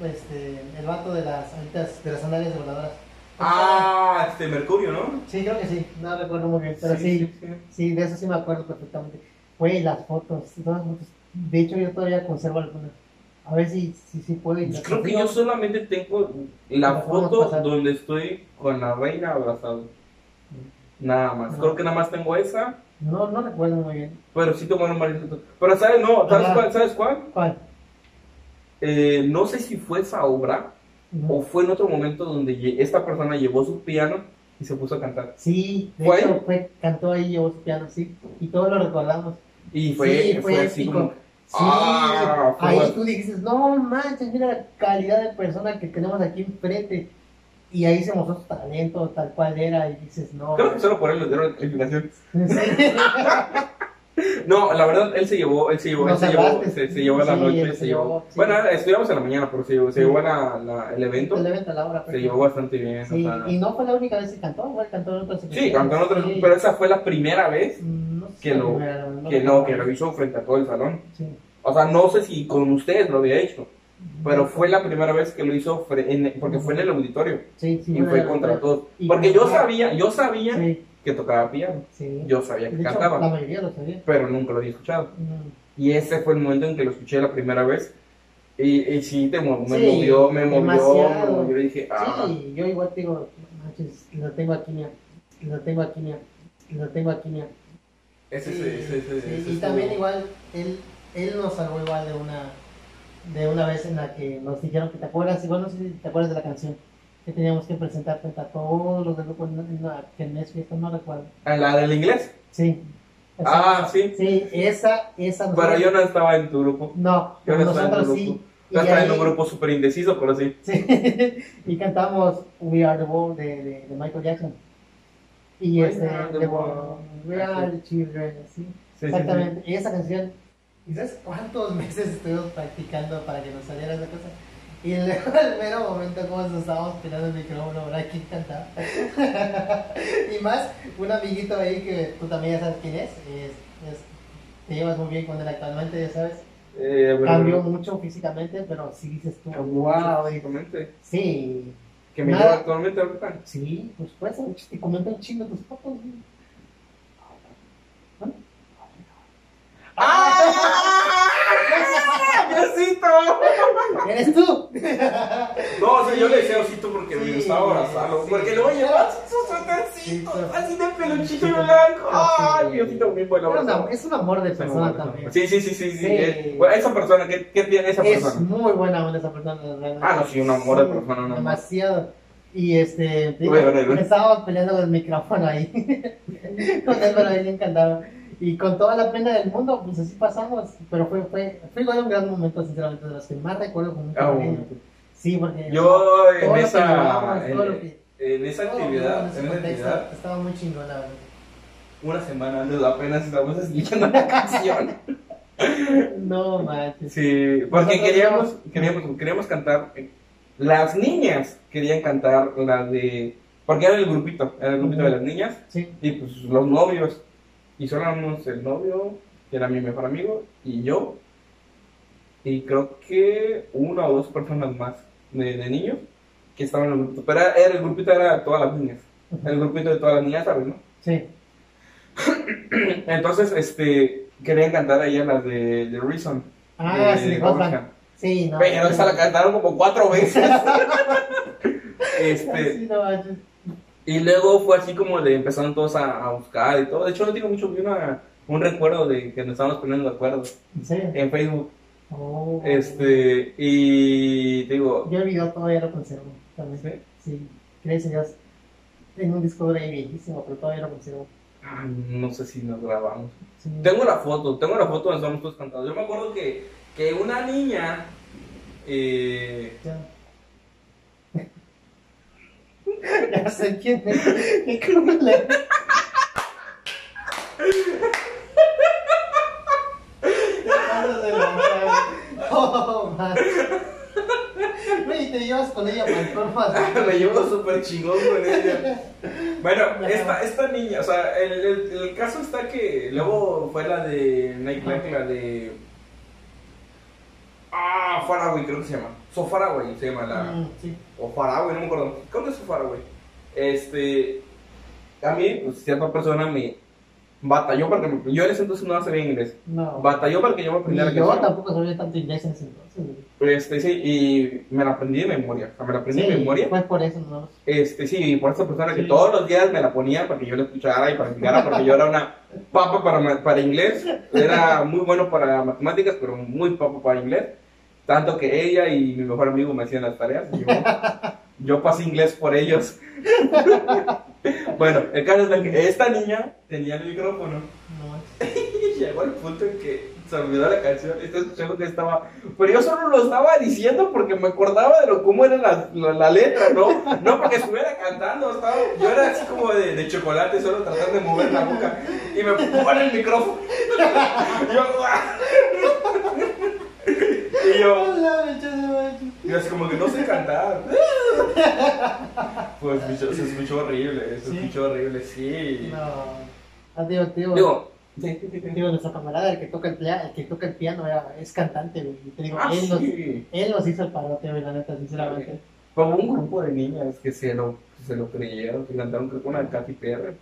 este, el vato de las alitas, de las sandalias voladoras. Ah, este Mercurio, ¿no? Sí, creo que sí, no recuerdo muy bien, pero sí, sí, sí. de eso sí me acuerdo perfectamente. Güey, las fotos, todas las fotos. De hecho, yo todavía conservo algunas. A ver si, si, si puedo. y Pues creo que yo solamente tengo la foto donde estoy con la reina abrazado. Nada más. No. Creo que nada más tengo esa. No, no recuerdo muy bien. Pero sí tomaron varias fotos. Pero ¿sabes? No, ¿sabes Ajá. cuál? ¿Sabes cuál? ¿Cuál? Eh, no sé si fue esa obra o fue en otro momento donde esta persona llevó su piano y se puso a cantar. Sí, de ¿Fue hecho, fue, cantó ahí, llevó su piano, sí, y todos lo recordamos. Y fue, Sí, fue, fue así como... Sí, Ah, ahí tú dijiste, no manches, mira la calidad de persona que tenemos aquí enfrente. Y ahí se mostró su talento, tal cual era, y dices, no. Creo que solo por él le dieron calificación. Sí. No, la verdad, él se llevó, él se llevó, él se llevó, se, se llevó a la Sí, noche, se llevó. llevó, sí. Bueno, estudiamos en la mañana, pero se llevó, se llevó la, la- el evento, El evento la hora, se pues, llevó bastante bien. Sí, o sea, y no fue la única vez que cantó, igual cantó en otras sí, cantó en otro, Sí. pero esa fue la primera vez Mm, no sé que lo- primera, que no, que lo hizo frente a todo el salón. O sea, no sé si con ustedes lo había hecho, pero fue la primera vez que lo hizo en- porque fue en el auditorio Sí, sí, y fue contra todos. Porque yo sabía, yo sabía que tocaba piano, sí. yo sabía que De hecho, cantaba, la mayoría lo sabía. pero nunca lo había escuchado. Mm. Y ese fue el momento en que lo escuché la primera vez. Y, y sí, te mo- me Sí, movió, me movió, me demasiado. movió. Y dije, ah, Sí, yo igual digo, manches, lo tengo aquí, mira, lo tengo aquí, mira, lo tengo aquí, mira. ese, Sí, ese, ese, ese, y estuvo- también igual, él, él nos salvó igual de una, de una vez en la que nos dijeron que te acuerdas, igual no sé si te acuerdas de la canción, que teníamos que presentar frente a todos los del grupo en una que en esa fiesta, no recuerdo. ¿A la del inglés? Sí. Ah, sí. Sí, esa, esa. Pero nosotros- yo no estaba en tu grupo. No, Yo no estaba en tu nosotros grupo. sí. Yo estaba en un grupo súper indeciso, pero sí. Sí, y cantamos We Are the World de, de, de Michael Jackson. Y We este, are the de- world. We Are the Children, sí. Sí, sí, Exactamente. Y esa canción, ¿y sabes cuántos meses estuvimos practicando para que nos saliera esa cosa? Y luego al mero momento, como nos estábamos peleando el micrófono, ¿verdad? ¿Quién cantaba? y más, un amiguito ahí que tú también ya sabes quién es, es, es- te llevas muy bien con él actualmente, ya sabes. Eh, pero- Cambió mucho físicamente, pero sí dices tú, wow, y- físicamente. sí, Que me lleva actualmente ahorita. sí, pues puede ser, te comentan un chingo tus fotos. güey. ¡Ah! ¡Diosito! ¡Eres tú! No, o sea, yo le decía osito porque me gustaba abrazarlo. sí. Porque luego llevaba suétercitos, pero- así de peluchito Sí, blanco. ¡Ay, sí. Diosito, muy bueno! Pero no, abrazado. es un amor de Es persona amor, también. Sí, sí, sí, sí. sí. Sí. eh, bueno, esa persona, ¿qué, qué tiene esa Es persona? muy buena onda esa persona. Ah, no, sí, un amor de persona, no. Demasiado. Y este, te digo, Bueno, bueno. estábamos peleando con el micrófono ahí. con él, pero ahí le encantaba. Y con toda la pena del mundo, pues así pasamos. Pero fue, fue, fue igual un gran momento, sinceramente, de los que más recuerdo Ah, cariño. bueno. Sí, porque. Yo en esa, en, que- en esa actividad, en esa actividad, Estaba muy chingón, la verdad. una semana antes apenas estamos escuchando la canción. No manches. Sí, porque Nosotros queríamos, no. queríamos, queríamos cantar, las niñas querían cantar la de, porque era el grupito, era el grupito de las niñas, Sí. y pues los novios, y solo éramos el novio, que era mi mejor amigo, y yo, y creo que una o dos personas más de, de niños que estaban en el grupito, pero era, el grupito era todas las niñas, el grupito de todas las niñas, ¿sabes, no? Sí. Entonces, este, querían cantar a ella las de, de Reason. Ah, de sí. Sí, no. Pero esa la cantaron como cuatro veces. este, Sí, no. Y luego fue así como de empezaron todos a, a buscar y todo. De hecho, no tengo mucho, vi una, un recuerdo de que nos estábamos poniendo de acuerdo ¿En serio? en Facebook. Oh. Este, y digo, Yo el video todavía lo conservo. También. ¿sí? Sí, gracias Dios. Tengo un disco duro ahí viejísimo, pero todavía lo conservo. Ay, no sé si nos grabamos. Sí. Tengo la foto, tengo la foto donde estamos todos cantando. Yo me acuerdo que, que una niña, eh, Ya. Ya sé quién es. Qué güey. Oh, man. Güey, te llevas con ella forma. me llevo súper chingón con ella. Bueno, esta, esta niña, o sea, el, el, el caso está que luego fue la de Black, la de. Ah, Faraway, creo que se llama. So Faraway se llama la. Mm, sí. O Faraway, no me acuerdo. Creo que es So Faraway. Este. A mí, pues, cierta persona me batalló para que. Yo en ese entonces no sabía inglés. No. Batalló para que yo me aprendiera yo canción. tampoco sabía tanto inglés en ese entonces. Este, sí, y me la aprendí de memoria. O sea, me la aprendí de memoria. Fue por eso, no. Este, sí, y por esa persona que todos los días me la ponía para que yo la escuchara y practicara, porque yo era una papa para, para inglés, era muy bueno para matemáticas, pero muy papa para inglés. Tanto que ella y mi mejor amigo me hacían las tareas. y yo, yo pasé inglés por ellos. bueno, el caso es que esta niña tenía el micrófono. No, Y llegó al punto en que se olvidó la canción. Estaba escuchando que estaba. Pero yo solo lo estaba diciendo porque me acordaba de lo, cómo era la, la, la letra, ¿no? No porque estuviera cantando. Estaba, yo era así como de, de chocolate, solo tratando de mover la boca. Y me pone el micrófono. yo, y yo, y así como que no sé cantar. Pues escuchó- se escuchó horrible, se ¿Sí? escuchó horrible, sí. no. Ah, digo, digo, Digo, nuestro camarada, el que toca el, pia- el que toca el piano, era- es cantante, güey. Y te digo, Ah, él, nos, sí. él nos hizo el parote, güey, la neta, sinceramente. Fue un grupo de niñas que se lo, se lo creyeron, que cantaron creo que una de Katy Perry,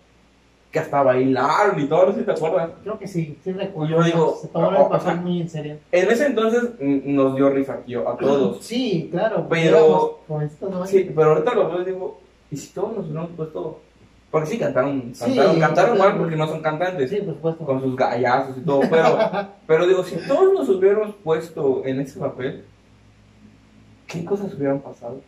que hasta bailaron y todo, no sé si te acuerdas. Creo que sí, sí recuerdo. Yo digo, se tomaron el papel muy en serio. En ese entonces nos dio risa tío, a todos. Sí, claro. Pero- ¿no? Sí, pero ahorita lo veo y digo, ¿y si todos nos hubiéramos puesto? Porque sí, cantaron, Sí, cantaron, cantaron mal porque no son cantantes. Sí, por supuesto. con sus gallazos y todo, pero, pero digo, si todos nos hubiéramos puesto en ese papel, ¿qué cosas hubieran pasado?